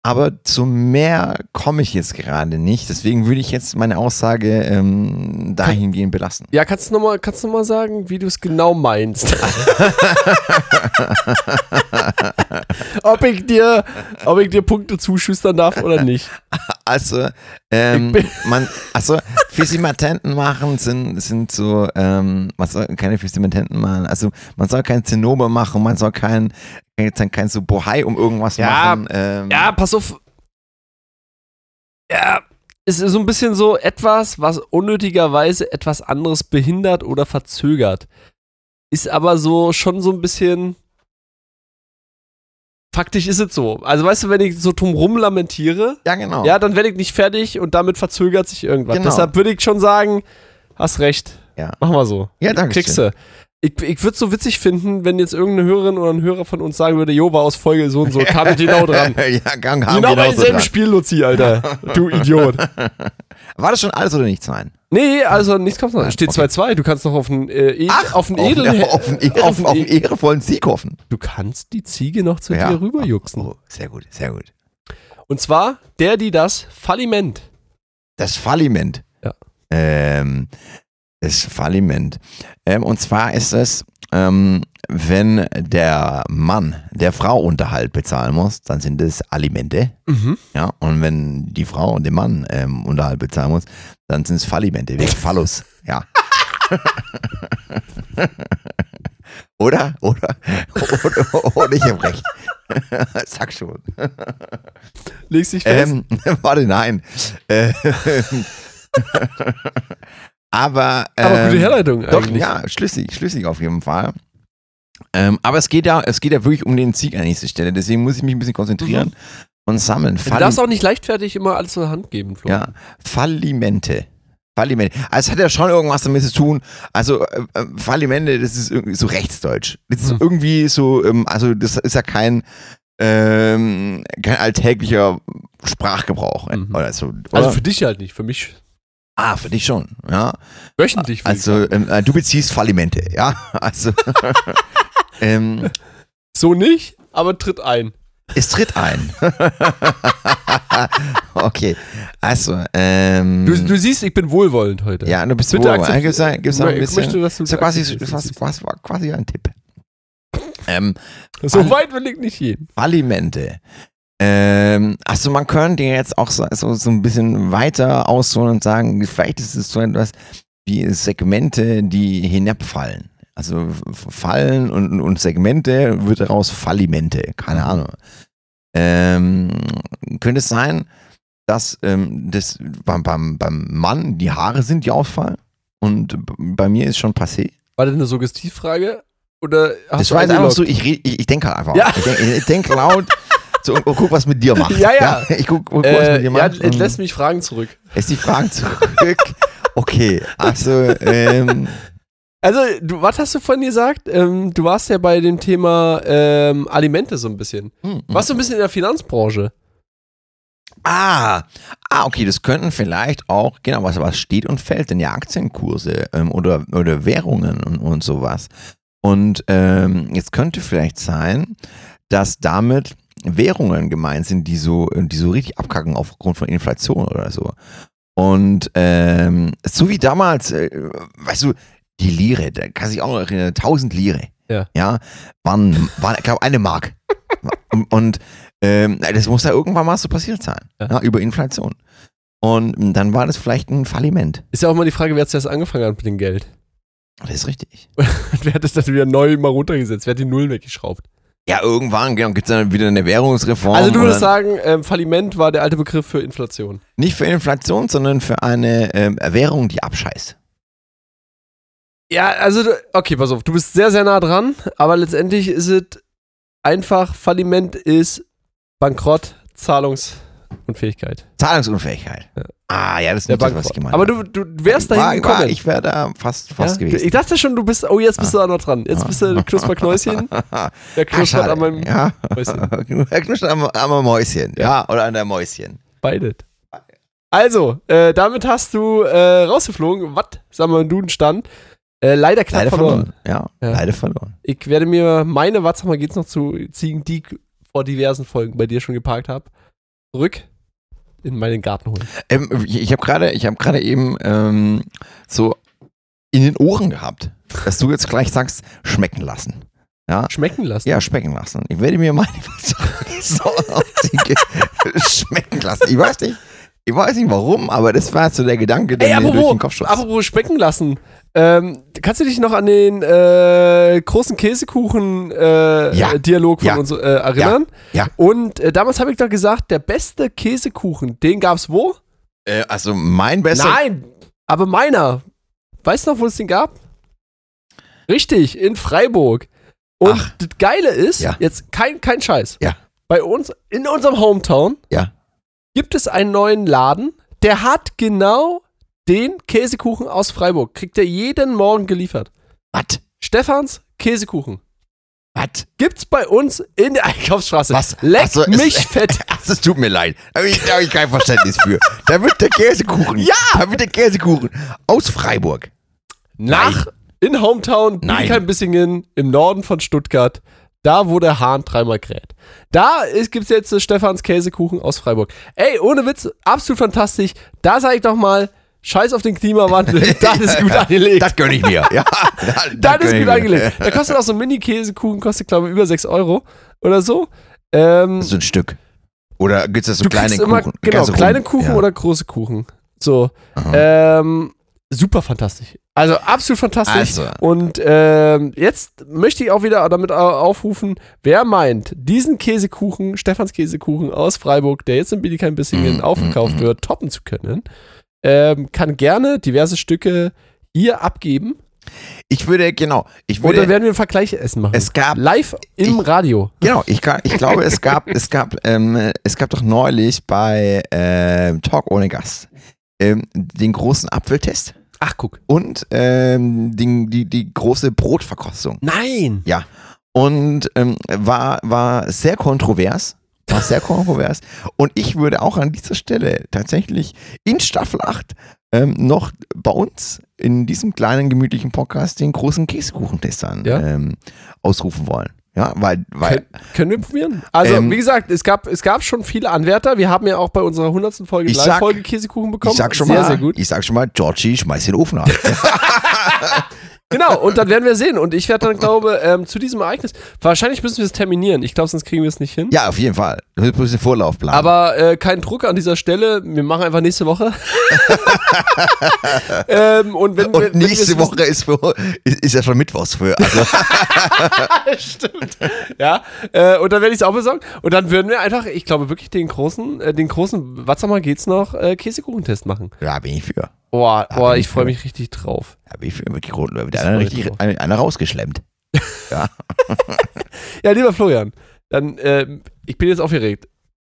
Aber zu mehr komme ich jetzt gerade nicht. Deswegen würde ich jetzt meine Aussage ähm, dahingehend belassen. Ja, kannst du nochmal noch mal sagen, wie du es genau meinst? ob, ich dir, ob ich dir Punkte zuschüstern darf oder nicht. Also, ähm, man, also Fisimatenten machen sind, sind so, ähm, man soll keine Fisimatenten machen. Also man soll kein Zinnober machen, man soll kein, kein, kein so Bohai um irgendwas Ja, machen. Ähm, Ja, pass auf. Ja, es ist so ein bisschen so etwas, was unnötigerweise etwas anderes behindert oder verzögert. Ist aber so schon so ein bisschen. Faktisch ist es so. Also, weißt du, wenn ich so drumrum lamentiere, ja, genau. ja, dann werde ich nicht fertig und damit verzögert sich irgendwas. Genau. Deshalb würde ich schon sagen, hast recht. Ja. Mach mal so. ja danke. Kriegst du. Ich, ich würde es so witzig finden, wenn jetzt irgendeine Hörerin oder ein Hörer von uns sagen würde, jo, war aus Folge so und so, kam genau dran. ja, gang haben Genau wir bei demselben dran. Spiel, Luzi, Alter. Du Idiot. War das schon alles oder nichts? Nein. Nee, also nichts kommt noch. Steht okay. 2-2. Du kannst noch auf einen, äh, auf einen auf, einen- auf, einen auf einen auf einen E- ehrenvollen Sieg hoffen. Du kannst die Ziege noch zu Ja. dir rüberjuxen. Oh, sehr gut, sehr gut. Und zwar der, die das Falliment. Das Falliment. Ja. Ähm, das Falliment. Ähm, und zwar ist es, ähm, wenn der Mann der Frau Unterhalt bezahlen muss, dann sind es Alimente. Mhm. Ja, und wenn die Frau dem Mann ähm, Unterhalt bezahlen muss, dann sind es Fallimente, wegen Phallus. Ja. oder? Oder? Oder, oder ich habe recht. Sag schon. Legst dich fest. Ähm, warte, nein. Äh, aber. Aber gute ähm, Herleitung Doch, eigentlich. ja, schlüssig, schlüssig auf jeden Fall. Ähm, aber es geht ja, es geht ja wirklich um den Sieg an nächster Stelle. Deswegen muss ich mich ein bisschen konzentrieren und sammeln. Du Falli- darfst auch nicht leichtfertig immer alles in der Hand geben, Flo. ja, Fallimente. Fallimente. Also es hat ja schon irgendwas damit zu tun. Also äh, äh, Fallimente, das ist irgendwie so rechtsdeutsch. Das ist Hm. irgendwie so, ähm, also das ist ja kein, ähm, kein alltäglicher Sprachgebrauch äh, Mhm. oder so. Also oder? für dich halt nicht, für mich ah, für dich schon, ja. wöchentlich. Also ähm, äh, du beziehst Fallimente, ja. Also ähm, so nicht, aber tritt ein. es tritt ein. okay, also ähm, Du, du siehst, ich bin wohlwollend heute. ja, du bist Bitte wohl. akzept- Gibt's da, gibt's da ein bisschen? möchte, dass du ja quasi, was, war quasi ein Tipp. Ähm, So weit will ich nicht gehen. Alimente. Ähm, also man könnte jetzt auch so, so, so ein bisschen weiter ausholen und sagen, vielleicht ist es so etwas wie Segmente, die hinabfallen. Also Fallen und, und Segmente wird daraus Fallimente, keine Ahnung. Ähm, könnte es sein, dass ähm, das beim, beim, beim Mann die Haare sind, die ausfallen? Und bei mir ist schon passé. War das eine Suggestivfrage? Oder hast Das war jetzt einfach so, ich, red- ich, ich denke halt einfach. Ja. Ich denke denk laut so, und, und guck, was mit dir macht. Ja, ja. Ich guck, guck was mit Äh, dir ja, macht. und entlässt mich Fragen zurück. Lässt die Fragen zurück. Okay, also, ähm, Also, du, was hast du vorhin gesagt? Ähm, du warst ja bei dem Thema ähm, Alimente so ein bisschen. hm, Warst du ein bisschen in der Finanzbranche? ah, ah, okay, das könnten vielleicht auch, genau, was, was steht und fällt denn ja Aktienkurse ähm, oder, oder Währungen und, und sowas. Und ähm, jetzt könnte vielleicht sein, dass damit Währungen gemeint sind, die so, die so richtig abkacken aufgrund von Inflation oder so. Und ähm, so wie damals, äh, weißt du, die Lire, da kann sich auch noch erinnern, 1000 Lire. Ja. Ja, waren, waren ich glaube, eine Mark. und und ähm, das muss ja irgendwann mal so passiert sein. Ja. Ja. über Inflation. Und dann war das vielleicht ein Falliment. Ist ja auch mal die Frage, wer zuerst angefangen hat mit dem Geld. Das ist richtig. Und wer hat das dann wieder neu mal runtergesetzt? Wer hat die Nullen weggeschraubt? Ja, irgendwann genau, gibt es dann wieder eine Währungsreform. also du würdest sagen, ähm, Falliment war der alte Begriff für Inflation. Nicht für Inflation, sondern für eine ähm, Währung, die abscheißt. Ja, also, okay, pass auf, du bist sehr, sehr nah dran, aber letztendlich ist es einfach, Falliment ist Bankrott, Zahlungsunfähigkeit. Zahlungsunfähigkeit. Ja. Ah, ja, das ist Der nicht das, was ich gemeint aber habe. du, du wärst dahin war, gekommen. war, Ich wäre da fast, fast ja? gewesen. Ich dachte schon, du bist, oh, jetzt bist du auch noch dran. Jetzt bist du Knusperknäuschen. Der Ah, knuspert an meinem ja. Mäuschen. Er knuspert am, am Mäuschen. Ja. oder an der Mäuschen. Beides. Also, äh, damit hast du äh, rausgeflogen. Was, sagen wir, du einen Stand. Äh, leider knapp Leider verloren. verloren. Ja, Ja. leider verloren. Ich werde mir meine, was sag mal, geht's noch zu ziehen, die ich vor diversen Folgen bei dir schon geparkt habe, zurück in meinen Garten holen. Ähm, ich habe gerade ich gerade eben ähm, so in den Ohren gehabt, dass du jetzt gleich sagst, schmecken lassen. Ja, Schmecken lassen. ja schmecken lassen. Ich werde mir meine so schmecken lassen. Ich weiß nicht, ich weiß nicht warum, aber das war so der Gedanke, der Ey, mir durch den apropos, Kopf schoss. apropos schmecken lassen. Ähm, kannst du dich noch an den äh, großen Käsekuchen-Dialog Ja. äh, Dialog von Ja. uns äh, erinnern? Ja. Und äh, damals habe ich doch gesagt, der beste Käsekuchen, den gab's wo? Äh, also mein bester Nein, aber meiner. Weißt du noch, wo es den gab? Richtig, in Freiburg. Und Ach. das Geile ist, Ja. jetzt kein, kein Scheiß. Ja. Bei uns, in unserem Hometown, Ja. Gibt es einen neuen Laden, der hat genau den Käsekuchen aus Freiburg. Kriegt er jeden Morgen geliefert. Was? Stefans Käsekuchen. Was? Gibt's bei uns in der Einkaufsstraße. Was? Leck Ach so, es- mich fett. Also, es tut mir leid. Da habe ich, hab ich kein Verständnis für. Da wird der Käsekuchen. Ja! Da wird der Käsekuchen aus Freiburg. Nach in Hometown Nein. Bietigheim-Bissingen im Norden von Stuttgart, da wo der Hahn dreimal kräht. Da ist, gibt's jetzt äh, Stefans Käsekuchen aus Freiburg. Ey, ohne Witz, absolut fantastisch. Da sag ich doch mal, scheiß auf den Klimawandel, das ist gut angelegt. Das gönne ich mir. Ja, das, Das ist gut angelegt. Da kostet auch so ein Mini-Käsekuchen, kostet glaube ich über 6 Euro oder so. Ähm, So ein Stück. Oder gibt es das so du kleine kriegst immer, Kuchen? genau, kleine Kuchen ja. oder große Kuchen. So. Ähm, super fantastisch. Also absolut fantastisch. Also. Und ähm, jetzt möchte ich auch wieder damit au- aufrufen, wer meint, diesen Käsekuchen, Stefans Käsekuchen aus Freiburg, der jetzt in Bietigheim-Bissingen Mm, aufgekauft mm, wird, toppen zu können, ähm, kann gerne diverse Stücke hier abgeben. Ich würde, genau, ich Und dann würde, werden wir ein Vergleichsessen machen. es gab, Live im Ich- Radio. genau, ich, ich glaube, es gab, es gab, ähm, es gab doch neulich bei ähm, Talk ohne Gast ähm, den großen Apfeltest Ach, guck. und ähm, den, die, die große Brotverkostung. Nein! Und ähm, war, war sehr kontrovers. War sehr kontrovers. Und ich würde auch an dieser Stelle tatsächlich in Staffel 8 ähm, noch bei uns in diesem kleinen gemütlichen Podcast den großen Käsekuchentest an, Ja. ähm, ausrufen wollen. Ja, weil, weil Kön können wir probieren? Also, Ähm, wie gesagt, es gab, es gab schon viele Anwärter. Wir haben ja auch bei unserer 100. Folge Live-Folge Käsekuchen bekommen. ich sag schon sehr, mal, sehr gut. ich sag schon mal, Georgie, schmeiß den Ofen an. Genau, und dann werden wir sehen. Und ich werde dann, glaube ähm, zu diesem Ereignis, wahrscheinlich müssen wir es terminieren. Ich glaube, sonst kriegen wir es nicht hin. ja, auf jeden Fall. Du musst ein bisschen Vorlauf planen. Aber äh, kein Druck an dieser Stelle. Wir machen einfach nächste Woche. ähm, und wenn, und wenn, wenn nächste wir's Woche ist, für, ist, ist ja schon Mittwochs für. Also, Stimmt. Ja, äh, und dann werde ich es auch besorgen. Und dann würden wir einfach, ich glaube wirklich, den großen, äh, den großen, was sag mal, geht's noch, äh, Käsekuchentest machen. ja, bin ich für. Boah, boah ich freue mich richtig drauf. Ja, bin ich für. Wird die Das einer richtig einer, rausgeschlemmt. Ja. Ja, lieber Florian, dann, ähm, ich bin jetzt aufgeregt.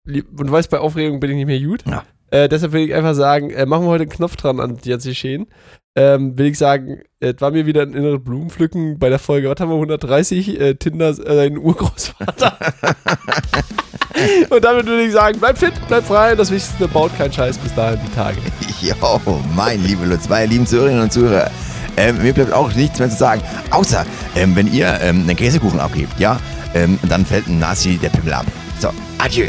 Und du weißt, bei Aufregung bin ich nicht mehr gut. Ja. Äh, deshalb will ich einfach sagen, äh, machen wir heute einen Knopf dran an jetzt geschehen. Ähm, will ich sagen, es war mir wieder ein inneres Blumenpflücken bei der Folge, was haben wir, 130, äh, Tinder, äh, dein Urgroßvater. Und damit würde ich sagen, bleib fit, bleib frei, das Wichtigste, baut keinen Scheiß bis dahin die Tage. Jo, mein liebe Lutz, meine lieben Zuhörerinnen und Zuhörer. Ähm, mir bleibt auch nichts mehr zu sagen, außer ähm, wenn ihr ähm, einen Käsekuchen abgebt, ja, ähm, dann fällt ein Nazi der Pimmel ab. So, adieu.